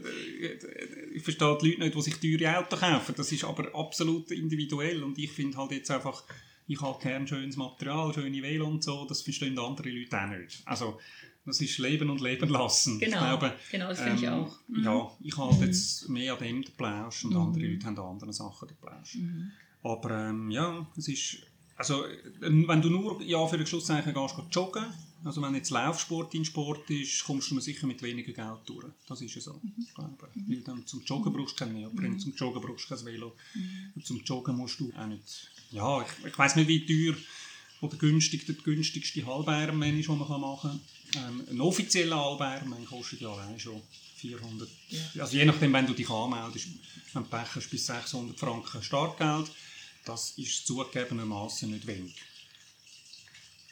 ich verstehe die Leute nicht, die sich teure Autos kaufen. Das ist aber absolut individuell und ich finde halt jetzt einfach, ich habe gern schönes Material, schöne Velo und so, das verstehen andere Leute auch nicht. Also, das ist Leben und Leben lassen. Genau, ich glaube, genau das finde ähm, ich auch. Mhm. Ja, ich habe mhm. jetzt mehr an dem den Plausch und mhm. andere Leute haben an anderen Sachen den Plausch. Mhm. Aber ähm, ja, es ist, also wenn du nur ja, für den Schlusszeichen gehst, gehst joggen, also wenn jetzt Laufsport in Sport ist, kommst du sicher mit weniger Geld durch. Das ist ja so. Mhm. Ich glaube. Mhm. Weil dann zum Joggen brauchst du kein Neopren, zum Joggen brauchst du kein Velo. Zum Joggen musst du auch nicht, ja, ich, ich weiß nicht wie teuer oder günstig der günstigste Halbärmen ist, den man machen kann. Ähm, ein offizieller Halbärmen kostet ja allein schon 400. Ja. Also je nachdem, wenn du dich anmeldest, wenn du Pech hast, bis 600 Franken Startgeld. Das ist zugegebenermaßen nicht wenig.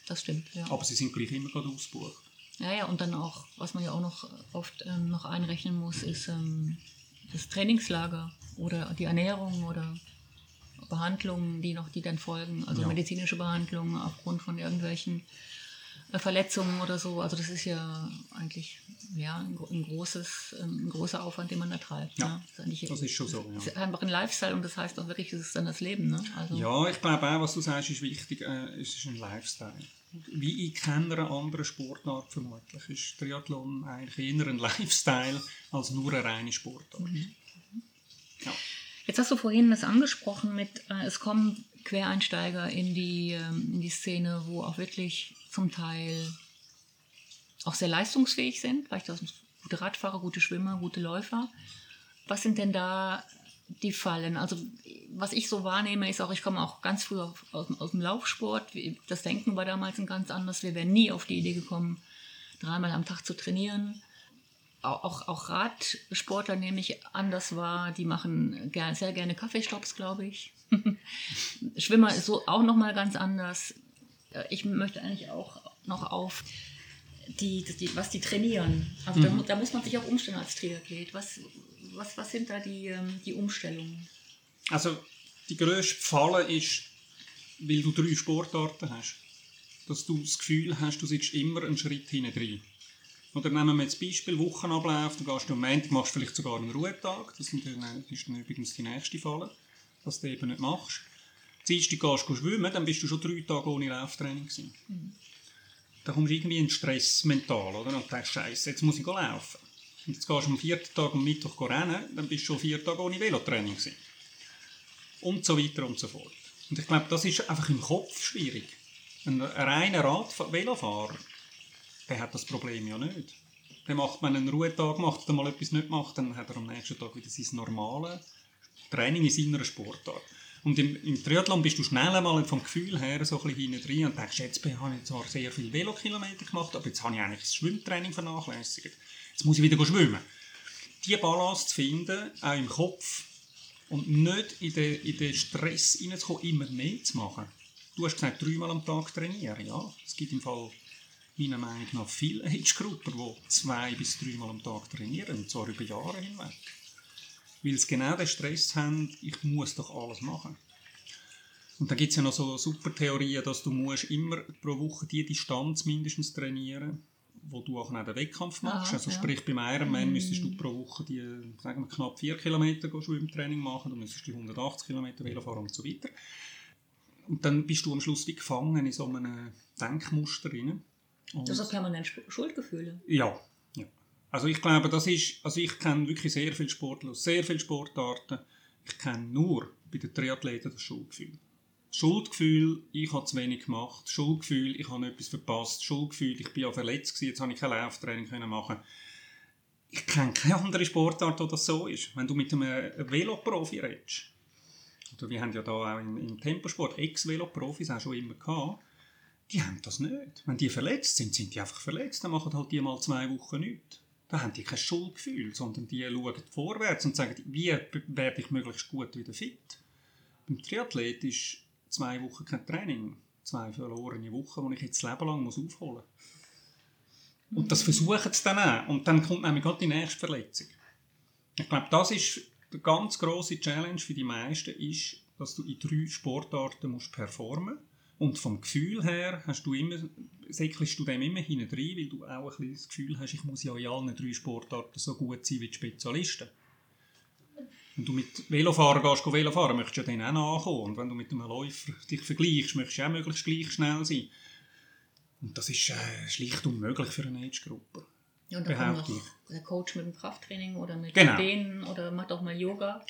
Das stimmt, ja. Aber sie sind gleich immer gerade ausgebucht. Ja, ja, und dann auch, was man ja auch noch oft ähm, noch einrechnen muss, ist ähm, das Trainingslager oder die Ernährung oder Behandlungen, die noch, die dann folgen, also ja. medizinische Behandlungen aufgrund von irgendwelchen Verletzungen oder so. Also das ist ja eigentlich ja, ein, ein großes, ähm, ein großer Aufwand, den man da treibt. Ja, ne? das, ist das, ist schon so. Ja. ist einfach ein Lifestyle und das heißt auch wirklich, es ist dann das Leben. Ne? Also ja, ich glaube auch, was du sagst, ist wichtig. Äh, es ist ein Lifestyle. wie in keiner anderen Sportart vermutlich ist Triathlon eigentlich eher ein Lifestyle als nur eine reine Sportart. Mhm. Ja. Jetzt hast du vorhin das angesprochen mit, äh, es kommen Quereinsteiger in die, ähm, in die Szene, wo auch wirklich zum Teil auch sehr leistungsfähig sind, vielleicht auch gute Radfahrer, gute Schwimmer, gute Läufer. Was sind denn da die Fallen? Also was ich so wahrnehme, ist auch, ich komme auch ganz früh aus, aus dem Laufsport. Das Denken war damals ein ganz anderes. Wir wären nie auf die Idee gekommen, dreimal am Tag zu trainieren. Auch, auch, Radsportler nehme ich anders wahr. Die machen sehr gerne Kaffeestopps, glaube ich. Schwimmer ist so auch nochmal ganz anders. Ich möchte eigentlich auch noch auf die, die, was die trainieren. Also mhm. da, da, muss man sich auch umstellen als Triathlet. Was, was, was sind da die, ähm, die Umstellungen? Also die grösste Falle ist, weil du drei Sportarten hast, dass du das Gefühl hast, du sitzt immer einen Schritt hinten drin. Oder nehmen wir jetzt Beispiel Wochenablauf, du gehst am Montag, machst vielleicht sogar einen Ruhetag, das ist dann übrigens die nächste Falle, dass du eben nicht machst. Dienstag gehst du schwimmen, dann bist du schon drei Tage ohne Lauftraining gewesen. Mhm da kommst du irgendwie in Stress mental, oder? Und denkst, Scheiße, jetzt muss ich laufen. Und jetzt gehst du am vierten Tag am Mittwoch rennen, dann bist du schon vier Tage ohne Velotraining gewesen. Und so weiter und so fort. Und ich glaube, das ist einfach im Kopf schwierig. Ein reiner Rad Velofahrer, der hat das Problem ja nicht. Der macht, wenn er einen Ruhetag macht, dann mal etwas nicht macht, dann hat er am nächsten Tag wieder sein normales Training in seiner Sportart. Und im, im Triathlon bist du schnell einmal vom Gefühl her so ein bisschen hinten drin und denkst, jetzt habe ich zwar sehr viele Velokilometer gemacht, aber jetzt habe ich eigentlich das Schwimmtraining vernachlässigt. Jetzt muss ich wieder schwimmen. Diese Balance zu finden, auch im Kopf, und nicht in den, in den Stress reinzukommen, immer mehr zu machen. Du hast gesagt, dreimal am Tag trainieren. Ja, es gibt im Fall meiner Meinung nach viele Age-Gruppen, die zwei bis dreimal am Tag trainieren, und zwar über Jahre hinweg weil sie genau den Stress haben, ich muss doch alles machen. Und da gibt es ja noch so super Theorien, dass du musst immer pro Woche die Distanz mindestens trainieren wo du auch den Wettkampf machst. Ah, also ja. sprich, beim Ironman mm. müsstest du pro Woche die, sagen wir, knapp 4 Kilometer Schwimmtraining machen, du müsstest die 180 Kilometer Velo fahren und so weiter. Und dann bist du am Schluss wie gefangen in so einem Denkmuster drin. Und das hat permanent Schuldgefühle. Ja, also ich glaube, das ist, also ich kenne wirklich sehr viele Sportler, sehr viele Sportarten. Ich kenne nur bei den Triathleten das Schuldgefühl. Schuldgefühl, ich habe zu wenig gemacht. Schuldgefühl, ich habe etwas verpasst. Schuldgefühl, ich bin ja verletzt gewesen, jetzt habe ich kein Lauftraining machen Ich kenne keine andere Sportart, wo das so ist. Wenn du mit einem Veloprofi redest, oder wir haben ja da auch im, im Temposport Ex-Veloprofis auch schon immer gehabt, die haben das nicht. Wenn die verletzt sind, sind die einfach verletzt, dann machen halt die mal zwei Wochen nichts da haben die kein Schuldgefühl, sondern die schauen vorwärts und sagen, wie werde ich möglichst gut wieder fit. Beim Triathlet ist zwei Wochen kein Training, zwei verlorene Wochen, die ich jetzt das Leben lang muss aufholen muss. Und das versuchen sie dann auch. Und dann kommt nämlich gerade die nächste Verletzung. Ich glaube, das ist die ganz grosse Challenge für die meisten, ist, dass du in drei Sportarten musst performen musst und vom Gefühl her hast du immer, säckelst du dem immer hinein rein, weil du auch ein das Gefühl hast, ich muss ja in allen drei Sportarten so gut sein wie die Spezialisten. Wenn du mit Velofahren gehst, gehst Velofahren, möchtest du ja dann auch nachkommen. Und wenn du mit einem Läufer dich vergleichst, möchtest du auch möglichst gleich schnell sein. Und das ist äh, schlicht unmöglich für eine Age-Gruppe. Ja, und da kommt noch der Coach mit dem Krafttraining oder mit genau. Dehnen oder macht auch mal Yoga.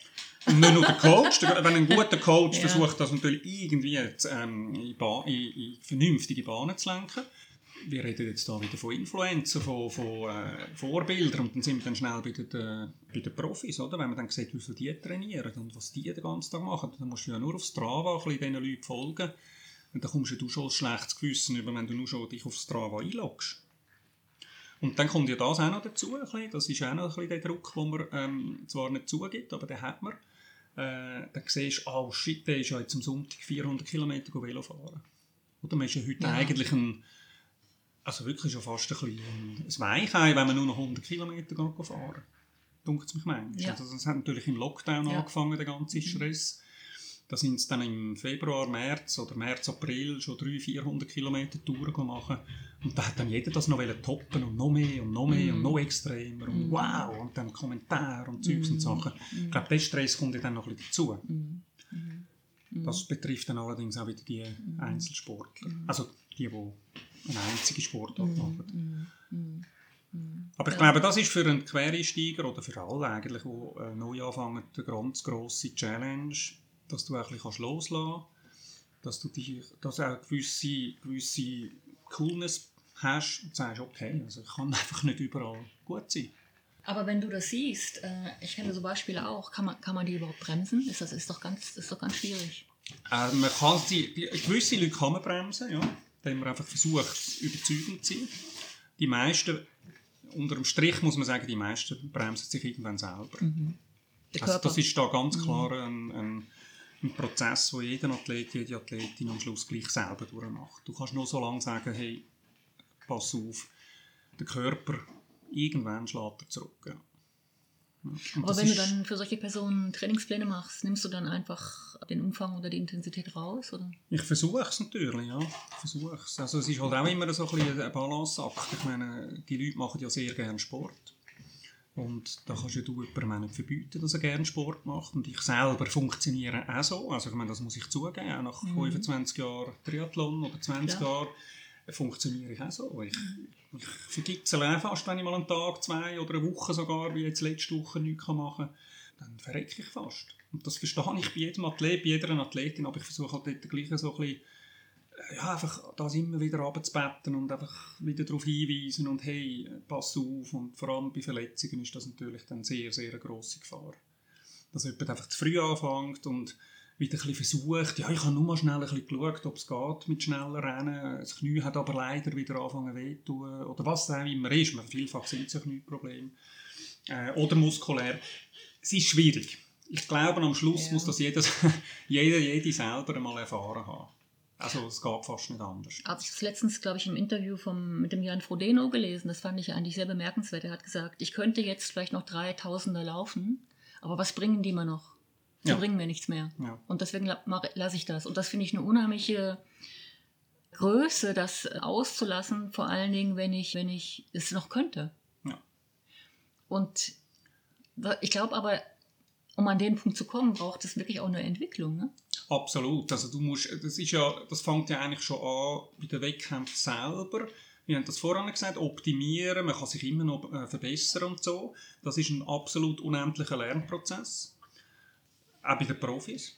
Und nicht nur der Coach, wenn ein guter Coach ja. versucht, das natürlich irgendwie ähm, in, ba in, in, vernünftige Bahnen zu lenken. Wir reden jetzt hier wieder von Influencern, von, von äh, Vorbildern und dann sind wir dann schnell bei den, äh, bei den Profis, oder? Wenn man dann sieht, wie viel die trainieren und was die den ganzen Tag machen, dann musst du ja nur auf Strava ein bisschen diesen Leuten folgen und dann kommst du schon ein schlechtes Gewissen über, wenn du nur schon dich auf Strava einloggst. Und dann kommt ja das auch noch dazu, ein bisschen. das ist auch noch ein bisschen der Druck, den man ähm, zwar nicht zugibt, aber den hat man. Äh, dann siehst du, oh shit, der ist ja jetzt am Sonntag 400 Kilometer Velo fahren. Oder man ist ja heute ja. eigentlich ein, also wirklich schon fast ein bisschen ein Weichei, wenn man nur noch 100 Kilometer fahren kann. Dunkt es mich manchmal. Ja. Also das hat natürlich im Lockdown ja. angefangen, der ganze Stress. Da sind es dann im Februar, März oder März, April schon 300, 400 Kilometer Touren machen. Und da hat dann jeder das noch toppen und noch mehr und noch mehr mm. und noch extremer und mm. wow und dann Kommentare und Zeugs mm. und Sachen. Ich glaube, der Stress kommt dann noch ein bisschen dazu. Das betrifft dann allerdings auch wieder die Einzelsportler. Also die, die eine einzige Sportart machen. Aber ich glaube, das ist für einen Quereinsteiger oder für alle eigentlich, die äh, neu anfangen, eine ganz grosse Challenge, dass du eigentlich kannst loslassen kannst, dass du dich, dass auch gewisse, gewisse Coolness hast und sagst, okay, also ich kann einfach nicht überall gut sein. Aber wenn du das siehst, äh, ich kenne so Beispiele auch, kann man, kann man die überhaupt bremsen? Ist das ist doch ganz, ist doch ganz schwierig. Äh, man kann die, die, gewisse Leute kann man bremsen, ja, indem man einfach versucht, überzeugend zu sein. Die meisten, unter dem Strich muss man sagen, die meisten bremsen sich irgendwann selber. Der Also das ist da ganz klar ein, ein, ein Prozess, wo jeder Athlet, jede Athletin am Schluss gleich selber durchmacht. Du kannst nur so lange sagen, hey, pass auf, der Körper, irgendwann schlägt er zurück. Ja. Und Aber wenn du dann für solche Personen Trainingspläne machst, nimmst du dann einfach den Umfang oder die Intensität raus? Oder? Ich versuche es natürlich, ja. Versuche es. Also es ist halt auch immer so ein bisschen ein Balanceakt. Ich meine, die Leute machen ja sehr gerne Sport. Und da kannst ja du jemandem auch nicht verbieten, dass er gerne Sport macht. Und ich selber funktioniere auch so. Also ich meine, das muss ich zugeben. Auch nach 25 Jahren Triathlon oder 20 Ja. Jahren funktioniere ich auch so. Ich, ich vergitzel auch fast, wenn ich mal einen Tag, zwei oder eine Woche sogar, wie jetzt letzte Woche, nichts machen kann. Dann verrecke ich fast. Und das verstehe ich bei jedem Athlet, bei jeder Athletin, aber ich versuche halt dort gleich so ein bisschen ja, einfach das immer wieder runterzubetten und einfach wieder darauf hinweisen und hey, pass auf und vor allem bei Verletzungen ist das natürlich dann sehr, sehr eine grosse Gefahr. Dass jemand einfach zu früh anfängt und wieder ein bisschen versucht, ja, ich habe nur mal schnell ein bisschen geschaut, ob es geht mit schneller Rennen, das Knie hat aber leider wieder angefangen weh zu tun oder was es auch immer ist, Man- vielfach sind es ja Knieprobleme äh, oder muskulär. Es ist schwierig. Ich glaube, am Schluss Ja. muss das jeder, jeder, jede selber einmal erfahren haben. Also es geht fast nicht anders. Habe ich das letztens, glaube ich, im Interview vom, mit dem Jan Frodeno gelesen. Das fand ich eigentlich sehr bemerkenswert. Er hat gesagt, ich könnte jetzt vielleicht noch 3000er laufen, aber was bringen die mir noch? Die Ja. bringen mir nichts mehr. Ja. Und deswegen lasse ich das. Und das finde ich eine unheimliche Größe, das auszulassen, vor allen Dingen, wenn ich, wenn ich es noch könnte. Ja. Und ich glaube aber, um an den Punkt zu kommen, braucht es wirklich auch eine Entwicklung. Ne? Absolut. Also du musst, das ist ja, das fängt ja eigentlich schon an bei den Wettkämpfen selber. Wir haben das vorhin gesagt, optimieren, man kann sich immer noch äh, verbessern und so. Das ist ein absolut unendlicher Lernprozess. Auch bei den Profis.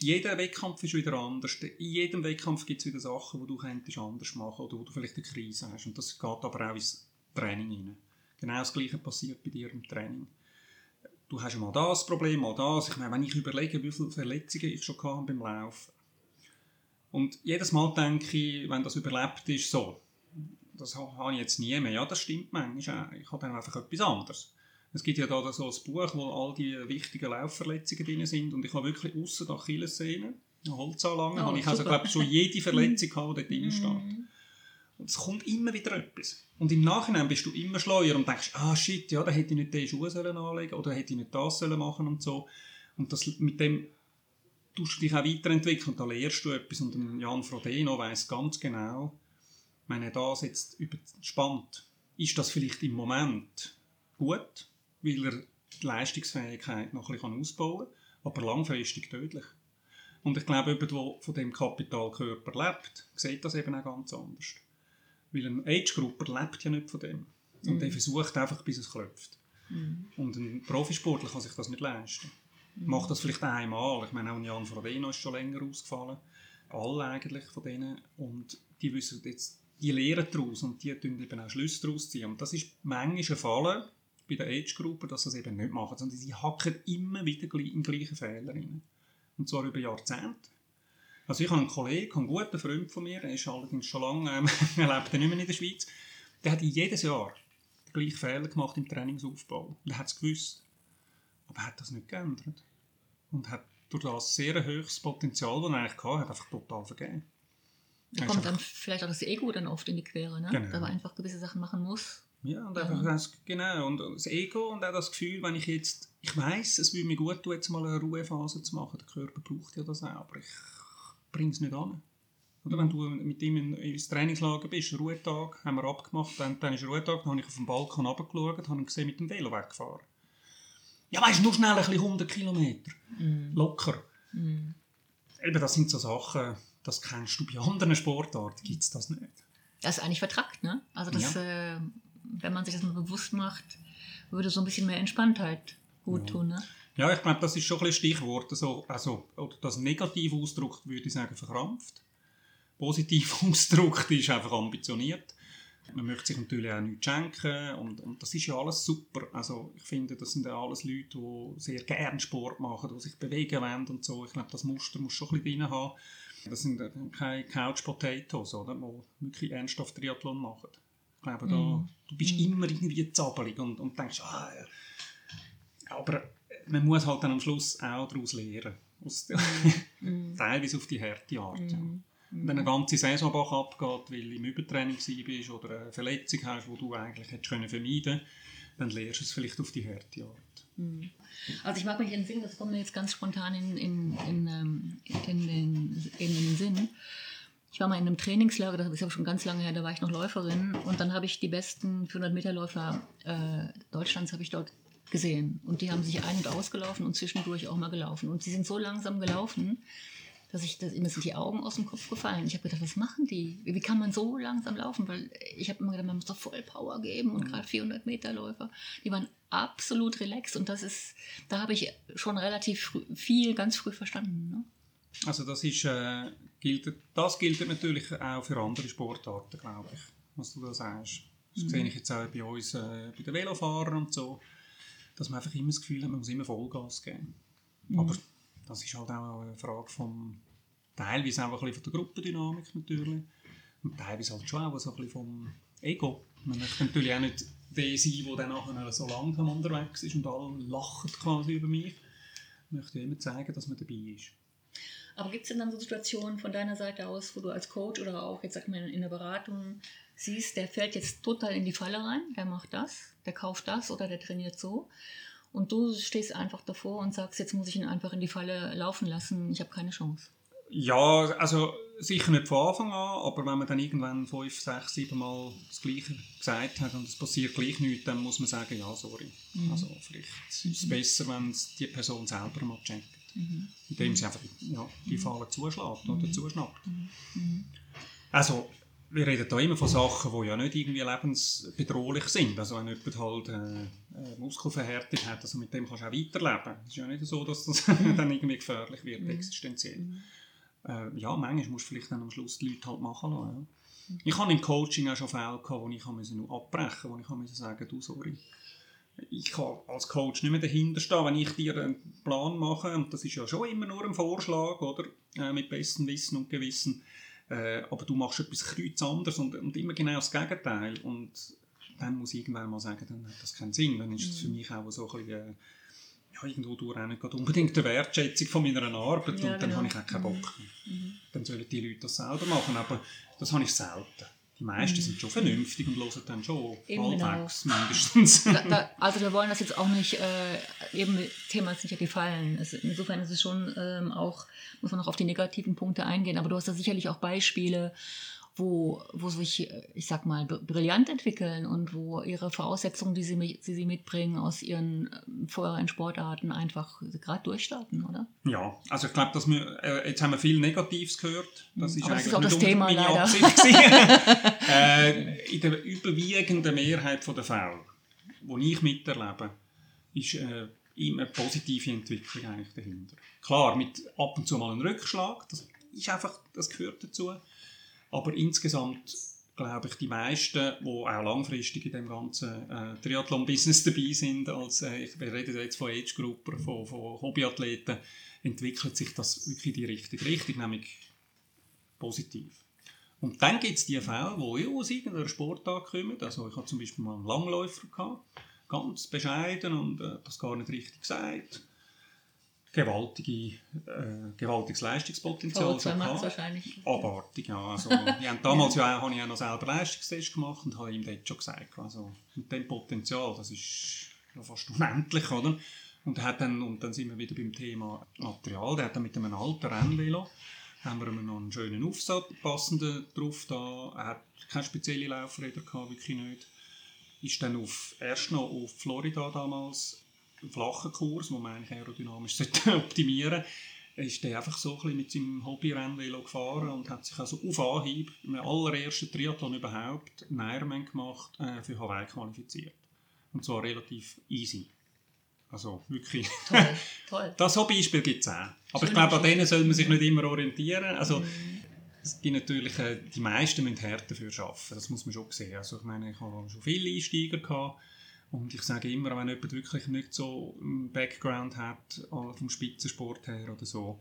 Jeder Wettkampf ist wieder anders. In jedem Wettkampf gibt es wieder Sachen, die du könntest anders machen oder wo du vielleicht eine Krise hast. Und das geht aber auch ins Training hinein. Genau das Gleiche passiert bei dir im Training. Du hast mal das Problem, mal das. Ich meine, wenn ich überlege, wie viele Verletzungen ich schon hatte beim Laufen. Und jedes Mal denke ich, wenn das überlebt ist, so, das ha- habe ich jetzt nie mehr. Ja, das stimmt manchmal. Ich habe dann einfach etwas anderes. Es gibt ja da so ein Buch, wo all die wichtigen Laufverletzungen drin sind und ich habe wirklich ausser der Achillessehne, eine Holzanlange, Oh, habe ich also, glaube schon jede Verletzung gehabt, die dort drin steht. Und es kommt immer wieder etwas. Und im Nachhinein bist du immer schleuer und denkst, ah shit, ja, da hätte ich nicht den Schuh sollen anlegen oder hätte ich nicht das sollen machen und so. Und das, mit dem tust du dich auch weiterentwickeln und da lernst du etwas. Und Jan Frodeno weiss ganz genau, wenn er das jetzt überspannt, ist das vielleicht im Moment gut, weil er die Leistungsfähigkeit noch ein bisschen ausbauen kann, aber langfristig tödlich. Und ich glaube, jemand, der von dem Kapitalkörper lebt, sieht das eben auch ganz anders. Weil ein Age-Grupper lebt ja nicht von dem. Und der versucht einfach, bis es klopft. Und ein Profisportler kann sich das nicht leisten. Macht das vielleicht einmal. Ich meine, auch Jan Frodeno ist schon länger ausgefallen. Alle eigentlich von denen. Und die wissen jetzt, die lehren daraus und die tun eben auch Schlüsse daraus ziehen. Und das ist manchmal ein Fall bei den Age-Gruppen, dass sie das eben nicht machen, sondern sie hacken immer wieder in den gleichen Fehler rein. Und zwar über Jahrzehnte. Also ich habe einen Kollegen, einen guten Freund von mir, er ist allerdings schon lange, ähm, er lebt ja nicht mehr in der Schweiz, der hat jedes Jahr den gleichen Fehler gemacht im Trainingsaufbau. Und er hat es gewusst. Aber er hat das nicht geändert. Und hat durch das sehr hohes Potenzial, das er eigentlich hatte, hat einfach total vergeben. Da Er kommt dann vielleicht auch das Ego dann oft in die Quere, ne? Genau. dass man einfach gewisse Sachen machen muss. Ja, und einfach das, genau, und das Ego und auch das Gefühl, wenn ich jetzt, ich weiß, es würde mir gut tun, jetzt mal eine Ruhephase zu machen, der Körper braucht ja das auch, aber ich bringe es nicht an. Oder wenn du mit ihm in- ins Trainingslager bist, Ruhetag, haben wir abgemacht, dann, dann ist Ruhetag, dann habe ich auf den Balkon runtergeschaut, habe ihn gesehen mit dem Velo weggefahren. Ja, weißt du, nur schnell ein bisschen 100 Kilometer. Locker. eben, das sind so Sachen, das kennst du bei anderen Sportarten, gibt es das nicht. Das ist eigentlich vertrackt, ne? Also das, äh, wenn man sich das mal bewusst macht, würde so ein bisschen mehr Entspanntheit gut tun, ne? Ja, ich glaube, das ist schon ein bisschen Stichwort. Also, also, oder das negativ ausdrückt, würde ich sagen, verkrampft. Positiv ausdrückt ist einfach ambitioniert. Man möchte sich natürlich auch nichts schenken und, und das ist ja alles super. Also ich finde, das sind ja alles Leute, die sehr gerne Sport machen, die sich bewegen wollen und so. Ich glaube, das Muster muss schon ein bisschen drin haben. Das sind äh, keine Couch Potatoes, oder, die wirklich ernsthaft Triathlon machen. Ich glaube, da, Mm. du bist immer irgendwie zappelig und, und denkst, ah, ja. aber man muss halt dann am Schluss auch daraus lernen. Aus der, teilweise auf die harte Art. Ja. Wenn eine ganze Saison Bach abgeht, weil du im Übertraining bist oder eine Verletzung hast, die du eigentlich hättest können vermeiden dann lernst du es vielleicht auf die harte Art. Also ich mag mich entsinnen, das kommt mir jetzt ganz spontan in, in, in, ähm, in, den, in den Sinn. Ich war mal in einem Trainingslager, das ist aber schon ganz lange her, da war ich noch Läuferin und dann habe ich die besten 400-Meter-Läufer äh, Deutschlands habe ich dort gesehen und die haben sich ein- und ausgelaufen und zwischendurch auch mal gelaufen und sie sind so langsam gelaufen, dass ich, dass, mir sind die Augen aus dem Kopf gefallen. Ich habe gedacht, was machen die? Wie kann man so langsam laufen? Weil ich habe immer gedacht, man muss doch voll Power geben und gerade 400 Meter Läufer, die waren absolut relaxed und das ist, da habe ich schon relativ früh, viel ganz früh verstanden. Ne? Also das ist, äh, gilt, das gilt natürlich auch für andere Sportarten, glaube ich, was du da sagst. Das sehe ich jetzt auch bei uns, äh, bei den Velofahrern und so, dass man einfach immer das Gefühl hat, man muss immer Vollgas geben. Aber das ist halt auch eine Frage vom, teilweise auch ein bisschen von der Gruppendynamik natürlich und teilweise halt schon auch so ein bisschen vom Ego. Man möchte natürlich auch nicht der sein, der dann nachher so langsam unterwegs ist und alle lachen quasi über mich. Man möchte immer zeigen, dass man dabei ist. Aber gibt es denn dann so Situationen von deiner Seite aus, wo du als Coach oder auch jetzt sag mal in der Beratung siehst, der fällt jetzt total in die Falle rein, der macht das, der kauft das oder der trainiert so und du stehst einfach davor und sagst, jetzt muss ich ihn einfach in die Falle laufen lassen, ich habe keine Chance. Ja, also sicher nicht von Anfang an, aber wenn man dann irgendwann fünf, sechs, sieben Mal das Gleiche gesagt hat und es passiert gleich nichts, dann muss man sagen, ja, sorry. Also vielleicht ist es besser, wenn es die Person selber mal checkt. Indem sie einfach ja, die Fallen zuschlägt oder zuschnappt. Also, wir reden da immer von Sachen, die ja nicht irgendwie lebensbedrohlich sind. Also wenn jemand halt äh, Muskelverhärtung hat, also mit dem kannst du auch weiterleben. Es ist ja nicht so, dass das dann irgendwie gefährlich wird, existenziell. Äh, ja, manchmal musst du vielleicht dann am Schluss die Leute halt machen lassen. Ja. Ich hatte im Coaching auch schon Fälle, gehabt, wo ich abbrechen musste, wo ich musste sagen du, sorry, ich kann als Coach nicht mehr dahinter stehen, wenn ich dir einen Plan mache, und das ist ja schon immer nur ein Vorschlag, oder? Äh, mit bestem Wissen und Gewissen. Äh, aber du machst etwas kreuz anders und, und immer genau das Gegenteil. Und dann muss ich irgendwann mal sagen, dann hat das keinen Sinn. Dann ist es für mich auch so ein bisschen, äh, ja, irgendwo durch auch nicht unbedingt eine Wertschätzung von meiner Arbeit Ja, und dann genau. habe ich auch keinen Bock mehr. Dann sollen die Leute das selber machen, aber das habe ich selten. Die meisten sind schon vernünftig und hören dann schon Eben halbwegs mindestens. Da, da, also wir wollen das jetzt auch nicht, äh, eben Thema sind ja die Fallen. Es, insofern ist es schon ähm, auch, muss man noch auf die negativen Punkte eingehen, aber du hast da sicherlich auch Beispiele, wo, wo sich, ich sag mal, br- brillant entwickeln und wo ihre Voraussetzungen, die sie, die sie mitbringen aus ihren ähm, vorherigen Sportarten, einfach gerade durchstarten, oder? Ja, also ich glaube, dass wir, äh, jetzt haben wir viel Negatives gehört. Das ist Aber das eigentlich ist auch das Thema, meine leider. Absicht äh, in der überwiegenden Mehrheit der Fälle, die ich miterlebe, ist äh, immer eine positive Entwicklung eigentlich dahinter. Klar, mit ab und zu mal einem Rückschlag, das ist einfach, das gehört dazu. Aber insgesamt glaube ich, die meisten, die auch langfristig in dem ganzen äh, Triathlon-Business dabei sind, als, äh, ich, wir reden jetzt von Age-Gruppen, von, von Hobbyathleten, entwickelt sich das wirklich in die richtige Richtung, nämlich positiv. Und dann gibt es die Fälle, die aus irgendeiner Sportart kommen. Also ich hatte zum Beispiel mal einen Langläufer, gehabt, ganz bescheiden und äh, das gar nicht richtig gesagt. Gewaltige, äh, gewaltiges Leistungspotenzial. VO2 schon gehabt. Abartig, ja. Also, haben damals ja, habe ich auch noch selber Leistungstest gemacht und habe ihm dort schon gesagt, also mit dem Potenzial, das ist ja fast unendlich, oder? Und, hat dann, und dann sind wir wieder beim Thema Material. Der hat dann mit einem alten Rennvelo haben wir noch einen schönen Aufsatz, passenden drauf da. Er hat keine spezielle Laufräder gehabt, wirklich nicht. Ist dann auf, erst noch auf Florida damals, einen flachen Kurs, wo man eigentlich aerodynamisch sollte optimieren ist der einfach so ein bisschen mit seinem Hobbyrennvelo gefahren und hat sich also auf Anhieb im allerersten Triathlon überhaupt einen Ironman gemacht, äh, für Hawaii qualifiziert. Und zwar relativ easy. Also wirklich. Toll, toll. Das Hobbyspiel gibt es auch. Aber ich glaube, an denen soll man sich nicht immer orientieren. Also, Mhm. es gibt natürlich, äh, die meisten müssen hart dafür arbeiten. Das muss man schon sehen. Also, ich meine, ich habe schon viele Einsteiger gehabt. Und ich sage immer, wenn jemand wirklich nicht so einen Background hat, äh, vom Spitzensport her oder so,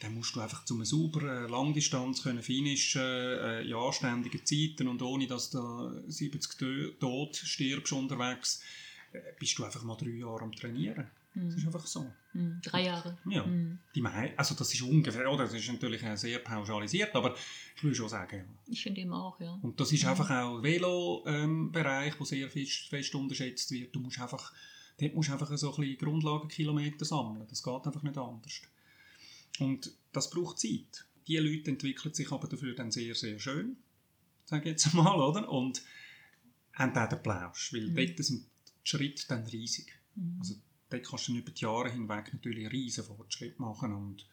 dann musst du einfach zu einer sauberen Langdistanz können finishen, äh, in anständigen Zeiten und ohne, dass du 70 Tö- tot stirbst unterwegs, äh, bist du einfach mal drei Jahre am Trainieren. Das ist einfach so. Mhm. Drei Jahre. Ja, Mhm. die mei also das ist ungefähr, oder? Das ist natürlich sehr pauschalisiert, aber ich würde schon sagen, ja. Ich finde eben auch, ja. Und das ist einfach auch Velo-Bereich, der sehr fest, unterschätzt wird. Du musst einfach, dort musst du einfach so ein bisschen Grundlagenkilometer sammeln. Das geht einfach nicht anders. Und das braucht Zeit. Die Leute entwickeln sich aber dafür dann sehr, sehr schön, sage ich jetzt mal, oder? Und haben auch den Plausch, weil Mhm. dort sind die Schritte dann riesig. Mhm. Also dort kannst du über die Jahre hinweg natürlich einen riesen Fortschritt machen und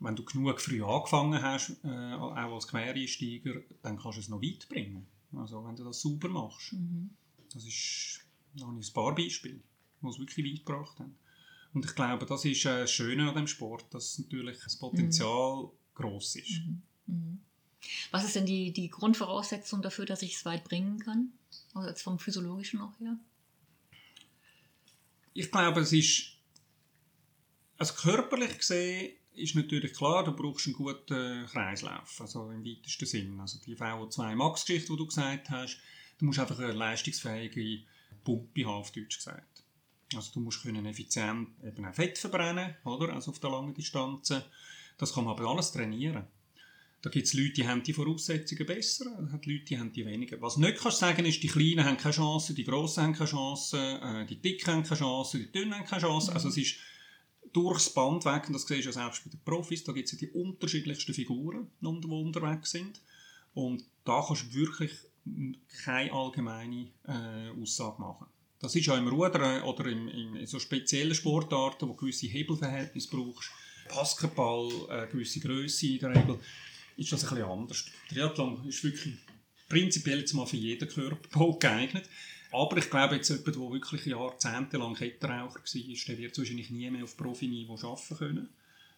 wenn du genug früh angefangen hast, äh, auch als Quereinsteiger, dann kannst du es noch weit bringen. Also wenn du das sauber machst. Mhm. Das ist ich ein paar Beispiele, die es wirklich weit gebracht haben. Und ich glaube, das ist äh, das Schöne an dem Sport, dass natürlich das Potenzial groß ist. Mhm. Was ist denn die, die Grundvoraussetzung dafür, dass ich es weit bringen kann? Also jetzt vom Physiologischen auch her? Ich glaube, es ist, also körperlich gesehen, ist natürlich klar, du brauchst einen guten Kreislauf, also im weitesten Sinn. Also die VO2-Max-Geschichte, die du gesagt hast, du musst einfach eine leistungsfähige Pumpe haben, auf Deutsch gesagt. Also du musst können effizient eben auch Fett verbrennen, oder? Also auf der langen Distanzen. Das kann man aber alles trainieren. Da gibt es Leute, die haben die Voraussetzungen besser, es hat Leute, die haben die weniger. Was nicht kannst sagen ist, die Kleinen haben keine Chance, die Grossen haben keine Chance, äh, die Dicken haben keine Chance, die Dünnen haben keine Chance. Also es ist durchs Band weg, und das siehst du ja selbst bei den Profis, da gibt es ja die unterschiedlichsten Figuren, die unterwegs sind. Und da kannst du wirklich keine allgemeine äh, Aussage machen. Das ist ja im Rudern oder im, in so speziellen Sportarten, wo gewisse Hebelverhältnisse brauchst, Basketball, äh, gewisse Größe in der Regel, ist das ein bisschen anders. Triathlon ist wirklich prinzipiell jetzt mal für jeden Körperbau geeignet. Aber ich glaube, jetzt jemand, der wirklich jahrzehntelang Kettenraucher war, der wird wahrscheinlich nie mehr auf Profiniveau arbeiten können,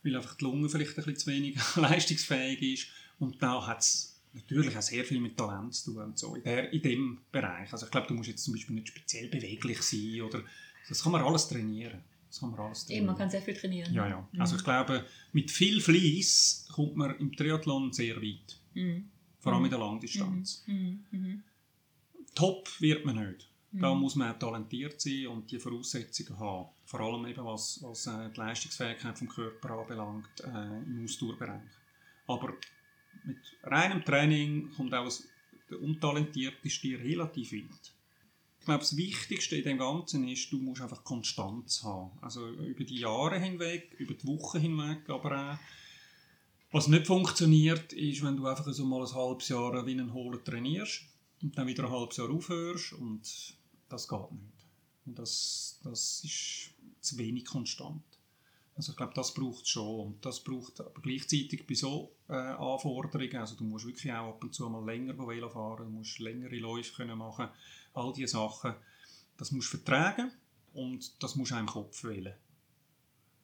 weil einfach die Lunge vielleicht ein bisschen zu wenig leistungsfähig ist. Und da hat es natürlich auch sehr viel mit Talent zu tun, und so, in, der, in dem Bereich. Also ich glaube, du musst jetzt zum Beispiel nicht speziell beweglich sein, oder das kann man alles trainieren. Das kann man alles trainieren. Man kann sehr viel trainieren. Ja, ja. Mhm. Also ich glaube, mit viel Fleiss kommt man im Triathlon sehr weit. Mhm. Vor allem Mhm. in der Langdistanz. Mhm. Mhm. Top wird man nicht. Da Mhm. muss man auch talentiert sein und die Voraussetzungen haben. Vor allem eben was, was äh, die Leistungsfähigkeit vom Körper anbelangt äh, im Ausdauerbereich. Aber mit reinem Training kommt auch der Untalentierteste relativ weit. Ich glaube, das Wichtigste in dem Ganzen ist, du musst einfach Konstanz haben. Also über die Jahre hinweg, über die Wochen hinweg, aber auch was nicht funktioniert, ist, wenn du einfach so mal ein halbes Jahr wie einen Hohler trainierst und dann wieder ein halbes Jahr aufhörst und das geht nicht. Und das, das ist zu wenig konstant. Also ich glaube, das braucht es schon und das braucht aber gleichzeitig bei so äh, Anforderungen, also du musst wirklich auch ab und zu mal länger Velo fahren, du musst längere Läufe können machen, all diese Sachen, das musst du vertragen und das musst du auch im Kopf wählen.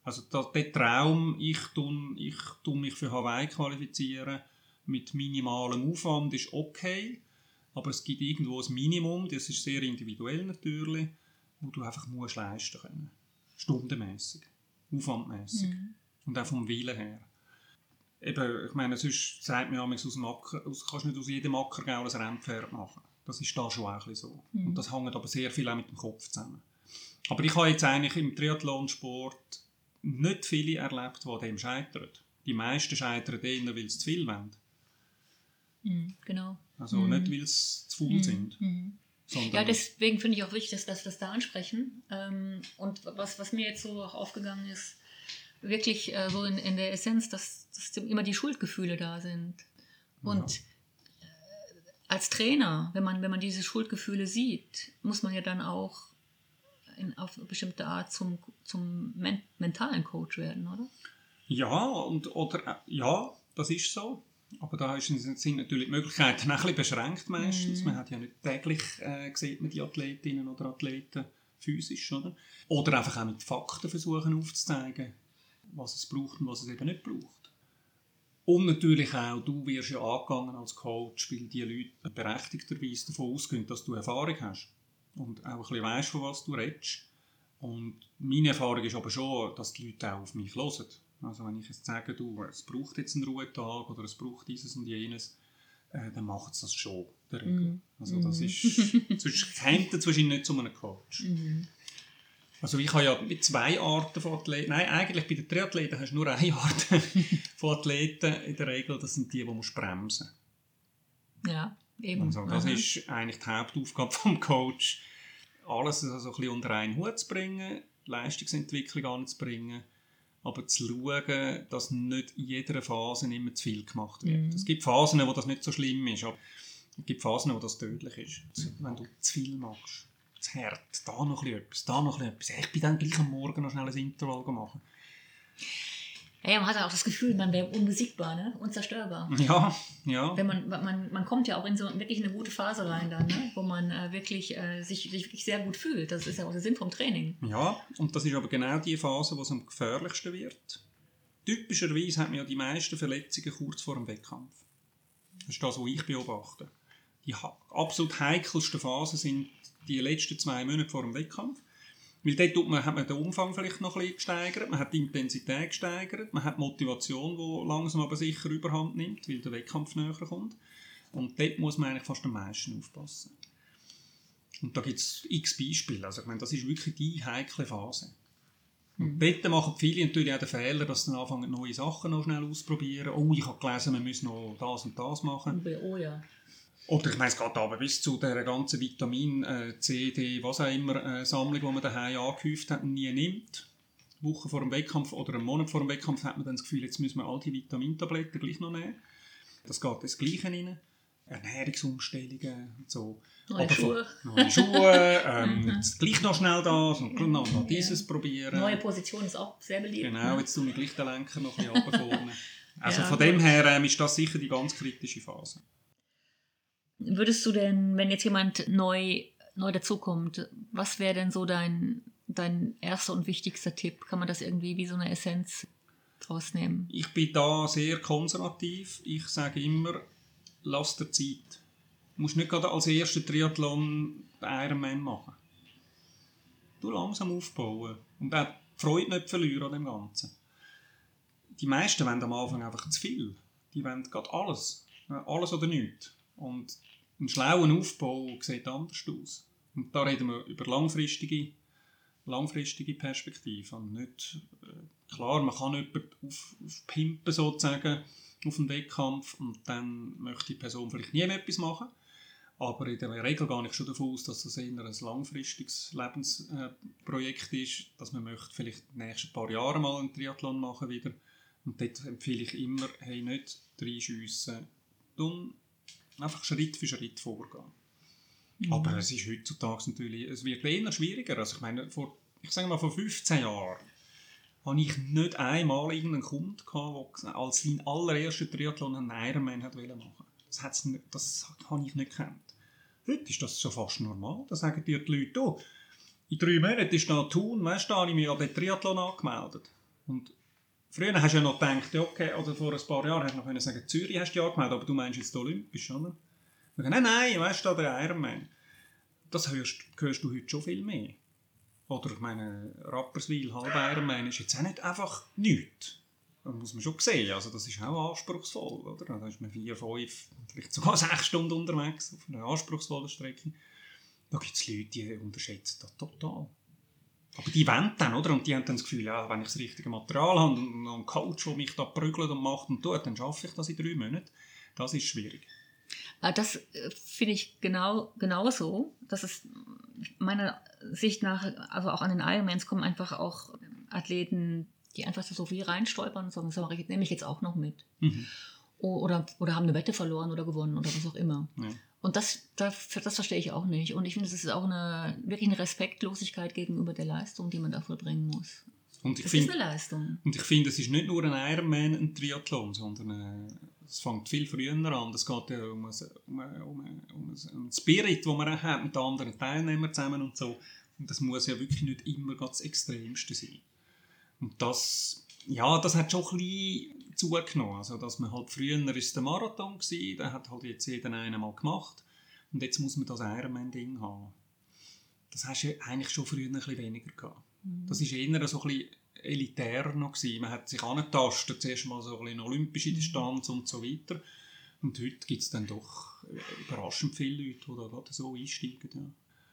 Also da, der Traum, ich tun, ich tun mich für Hawaii qualifizieren mit minimalem Aufwand, ist okay. Aber es gibt irgendwo ein Minimum, das ist sehr individuell natürlich, wo du einfach musst leisten können. Stundenmäßig, aufwandmäßig. Mhm. Und auch vom Willen her. Eben, ich meine, sonst sagt man ja aus dem Acker, kannst nicht aus jedem Ackergau ein Rennpferd machen. Das ist da schon auch ein bisschen so. Mhm. Und das hängt aber sehr viel auch mit dem Kopf zusammen. Aber ich habe jetzt eigentlich im Triathlonsport nicht viele erlebt, die dem scheitern. Die meisten scheitern eher, weil sie zu viel wollen. Mhm. Genau. Also Mhm. nicht, weil sie zu faul Mhm. sind. Mhm. Ja, deswegen finde ich auch wichtig, dass, wir das da ansprechen. Ähm, und was, was mir jetzt so auch aufgegangen ist, wirklich äh, so in, in der Essenz, dass, dass immer die Schuldgefühle da sind. Und äh, als Trainer, wenn man, wenn man diese Schuldgefühle sieht, muss man ja dann auch in, auf eine bestimmte Art zum, zum men mentalen Coach werden, oder? Ja, und, oder, äh, ja, das ist so. Aber da sind natürlich die Möglichkeiten auch ein bisschen beschränkt meistens. Mhm. Man hat ja nicht täglich, äh, sieht man die Athletinnen oder Athleten physisch, oder? Oder einfach auch mit Fakten versuchen aufzuzeigen, was es braucht und was es eben nicht braucht. Und natürlich auch, du wirst ja angegangen als Coach, weil die Leute berechtigterweise davon ausgehen, dass du Erfahrung hast. Und auch ein bisschen weißt, von was du redest. Und meine Erfahrung ist aber schon, dass die Leute auch auf mich hören. Also wenn ich jetzt sage, du, es braucht jetzt einen Ruhetag oder es braucht dieses und jenes, äh, dann macht es das schon, der Regel. Mhm. Also das ist, sonst käme es wahrscheinlich nicht zu einem Coach. Mhm. Also ich habe ja mit zwei Arten von Athleten, nein, eigentlich bei den Triathleten hast du nur eine Art von Athleten in der Regel, das sind die, die musst bremsen Ja, eben. also das Aha. ist eigentlich die Hauptaufgabe vom Coach, alles also ein bisschen unter einen Hut zu bringen, Leistungsentwicklung anzubringen, aber zu schauen, dass nicht in jeder Phase immer zu viel gemacht wird. Mhm. Es gibt Phasen, wo das nicht so schlimm ist, aber es gibt Phasen, wo das tödlich ist. Wenn du zu viel machst, zu hart, da noch etwas, da noch etwas. Ich bin dann gleich am Morgen noch schnell ein Intervall machen. Ja, man hat auch das Gefühl, man wäre unbesiegbar, ne? unzerstörbar. Ja, ja. Wenn man, man, man kommt ja auch in so wirklich eine gute Phase rein dann, ne? wo man äh, wirklich äh, sich, sich wirklich sehr gut fühlt. Das ist ja auch der Sinn vom Training. Ja, und das ist aber genau die Phase, wo es am gefährlichsten wird. Typischerweise hat man ja die meisten Verletzungen kurz vor dem Wettkampf. Das ist das, was ich beobachte. Die absolut heikelsten Phasen sind die letzten zwei Monate vor dem Wettkampf. Weil dort tut man, hat man den Umfang vielleicht noch ein bisschen gesteigert, man hat die Intensität gesteigert, man hat die Motivation, die langsam aber sicher überhand nimmt, weil der Wettkampf näher kommt. Und dort muss man eigentlich fast am meisten aufpassen. Und da gibt es x Beispiele. Also ich meine, das ist wirklich die heikle Phase. Und dort machen viele natürlich auch den Fehler, dass sie dann anfangen, neue Sachen noch schnell ausprobieren. Oh, ich habe gelesen, wir müssen noch das und das machen. Oh ja. Oder ich meine, es geht aber bis zu der ganzen Vitamin, äh, C, D, was auch immer, äh, Sammlung, die man daheim angehäuft hat und nie nimmt. Woche vor dem Wettkampf oder einen Monat vor dem Wettkampf hat man dann das Gefühl, jetzt müssen wir all die Vitamintabletten gleich noch nehmen. Das geht ins Gleiche rein. Ernährungsumstellungen und so. Neue Aber Schuhe. Von, neue Schuhe, ähm, gleich noch schnell das und noch, noch dieses probieren. Neue Position ist auch sehr beliebt. Genau, ne? jetzt tue ich gleich den Lenker noch ein bisschen vorne. Also Ja, von dem her ähm, ist das sicher die ganz kritische Phase. Würdest du denn, wenn jetzt jemand neu, neu dazukommt, was wäre denn so dein, dein erster und wichtigster Tipp? Kann man das irgendwie wie so eine Essenz draus nehmen? Ich bin da sehr konservativ. Ich sage immer, lass dir Zeit. Du musst nicht gerade als erster Triathlon den Ironman machen. Du langsam aufbauen und auch die Freude nicht verlieren an dem Ganzen. Die meisten wollen am Anfang einfach zu viel. Die wollen gerade alles. Alles oder nichts. Und ein schlauer Aufbau sieht anders aus. Und da reden wir über langfristige, langfristige Perspektive. Nicht, äh, klar, man kann jemanden auf, auf pimpen sozusagen auf einen Wettkampf und dann möchte die Person vielleicht nie mehr etwas machen. Aber in der Regel gehe ich schon davon aus, dass das eher ein langfristiges Lebensprojekt ist, dass man möchte vielleicht die nächsten paar Jahre mal einen Triathlon machen wieder. Und dort empfehle ich immer, hey, nicht reinschiessen, tun einfach Schritt für Schritt vorgehen. Aber es ist heutzutage natürlich, es wird eher schwieriger. Also ich meine, vor, ich sage mal, vor 15 Jahren habe ich nicht einmal irgendeinen Kunden gehabt, der als sein allererster Triathlon einen Ironman hat machen. Das, hat's nicht, das habe ich nicht gekannt. Heute ist das schon fast normal. Da sagen dir die Leute, oh, in drei Monaten ist da Thun, weißt du, da habe ich mich an den Triathlon angemeldet. Und früher hast du ja noch gedacht, ja, okay, oder vor ein paar Jahren hast du noch können sagen, Zürich hast du dich angemeldet, aber du meinst jetzt olympisch, oder? Und dann, nein, nein, weißt du, der Ironman. Das hörst, hörst du heute schon viel mehr. Oder ich meine, Rapperswil, halb Ironman ist jetzt auch nicht einfach nichts. Das muss man schon sehen. Also das ist auch anspruchsvoll, oder? Da ist man vier, fünf, vielleicht sogar sechs Stunden unterwegs auf einer anspruchsvollen Strecke. Da gibt es Leute, die unterschätzen das total. Aber die wollen dann, oder? Und die haben dann das Gefühl, ja, wenn ich das richtige Material habe und einen Coach, der mich da prügelt und macht und tut, dann schaffe ich das in drei Monaten. Das ist schwierig. Ah, Das äh, finde ich genau genauso. Das ist meiner Sicht nach, also auch an den Ironmans kommen einfach auch Athleten, die einfach so viel reinstolpern und sagen, das nehme ich jetzt auch noch mit. Mhm. Oder, oder haben eine Wette verloren oder gewonnen oder was auch immer. Ja. Und das, das, das verstehe ich auch nicht. Und ich finde, es ist auch eine, wirklich eine Respektlosigkeit gegenüber der Leistung, die man da vollbringen muss. Und ich Das find- ist eine Leistung. Und ich finde, es ist nicht nur ein Ironman, ein Triathlon, sondern äh, es fängt viel früher an. Es geht ja um, ein, um, ein, um, ein, um ein- einen Spirit, den man auch hat mit anderen Teilnehmern zusammen und so. Und das muss ja wirklich nicht immer ganz das Extremste sein. Und das, ja, das hat schon ein bisschen zugenommen. Also, dass man halt früher war es der Marathon, gewesen, den hat halt jetzt jeder einmal gemacht. Und jetzt muss man das Ironman-Ding haben. Das hast du eigentlich schon früher ein bisschen weniger gehabt. Das war eher so ein bisschen elitär noch. Gewesen. Man hat sich angetastet, zuerst mal so ein bisschen olympische Distanz und so weiter. Und heute gibt es dann doch überraschend viele Leute, die da gerade so einsteigen.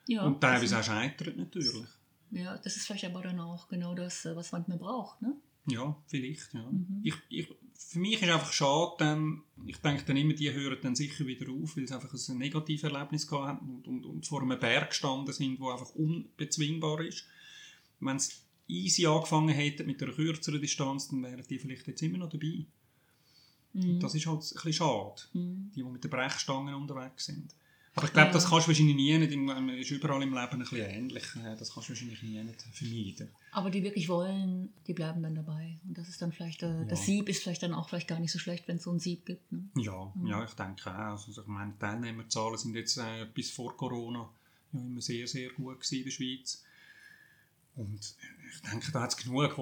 Ja. Ja, und teilweise das, auch scheitern natürlich. ja, das ist vielleicht aber dann auch genau das, was man braucht. Ne? Ja, vielleicht. Ja. Mhm. Ich, ich, für mich ist einfach schade, dann, ich denke dann immer, die hören dann sicher wieder auf, weil sie einfach ein negatives Erlebnis gehabt haben und, und, und vor einem Berg gestanden sind, der einfach unbezwingbar ist. Wenn es easy angefangen hätten mit einer kürzeren Distanz, dann wären die vielleicht jetzt immer noch dabei. Mhm. Das ist halt ein bisschen schade, Mhm. die, die mit den Brechstangen unterwegs sind. Aber ich glaube, das kannst du wahrscheinlich nie, nicht, ist überall im Leben ein bisschen ähnlich. Äh, Das kannst du wahrscheinlich nie nicht vermeiden. Aber die wirklich wollen, die bleiben dann dabei. Und das ist dann vielleicht, äh, das Ja. Sieb ist vielleicht dann auch vielleicht gar nicht so schlecht, wenn es so ein Sieb gibt. Ne? Ja, ja, ich denke auch. Also, ich meine, die Teilnehmerzahlen sind jetzt äh, bis vor Corona ja, immer sehr, sehr gut gewesen in der Schweiz. Und ich denke, da hat es genug,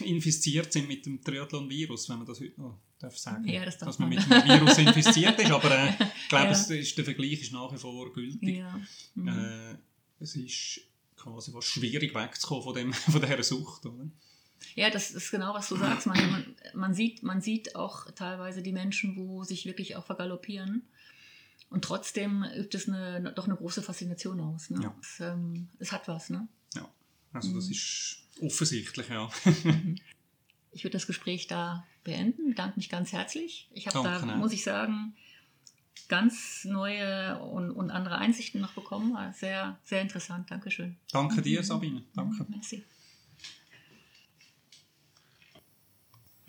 die infiziert sind mit dem Triathlon-Virus, wenn man das heute noch darf sagen Ja, das Dass man mit dem Virus infiziert ist. Aber äh, ich glaube, Ja. es ist, der Vergleich ist nach wie vor gültig. Ja. Mhm. Äh, es ist quasi was schwierig wegzukommen von, dem, von dieser Sucht. Oder? Ja, das ist genau, was du sagst. Man, man, man, sieht, man sieht auch teilweise die Menschen, wo sich wirklich auch vergaloppieren. Und trotzdem übt es eine, doch eine große Faszination aus. Ne? Ja. Es, ähm, es hat was. Ne? Ja, also das Mhm. ist offensichtlich, ja. Ich würde das Gespräch da beenden. Ich Bedanke mich ganz herzlich. Ich habe Danke, da, ne? muss ich sagen, ganz neue und, und andere Einsichten noch bekommen. War Sehr, sehr interessant. Dankeschön. Danke dir, Sabine. Danke. Merci.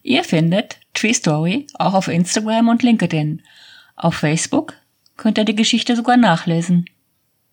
Ihr findet Tree Story auch auf Instagram und LinkedIn. Auf Facebook könnt ihr die Geschichte sogar nachlesen.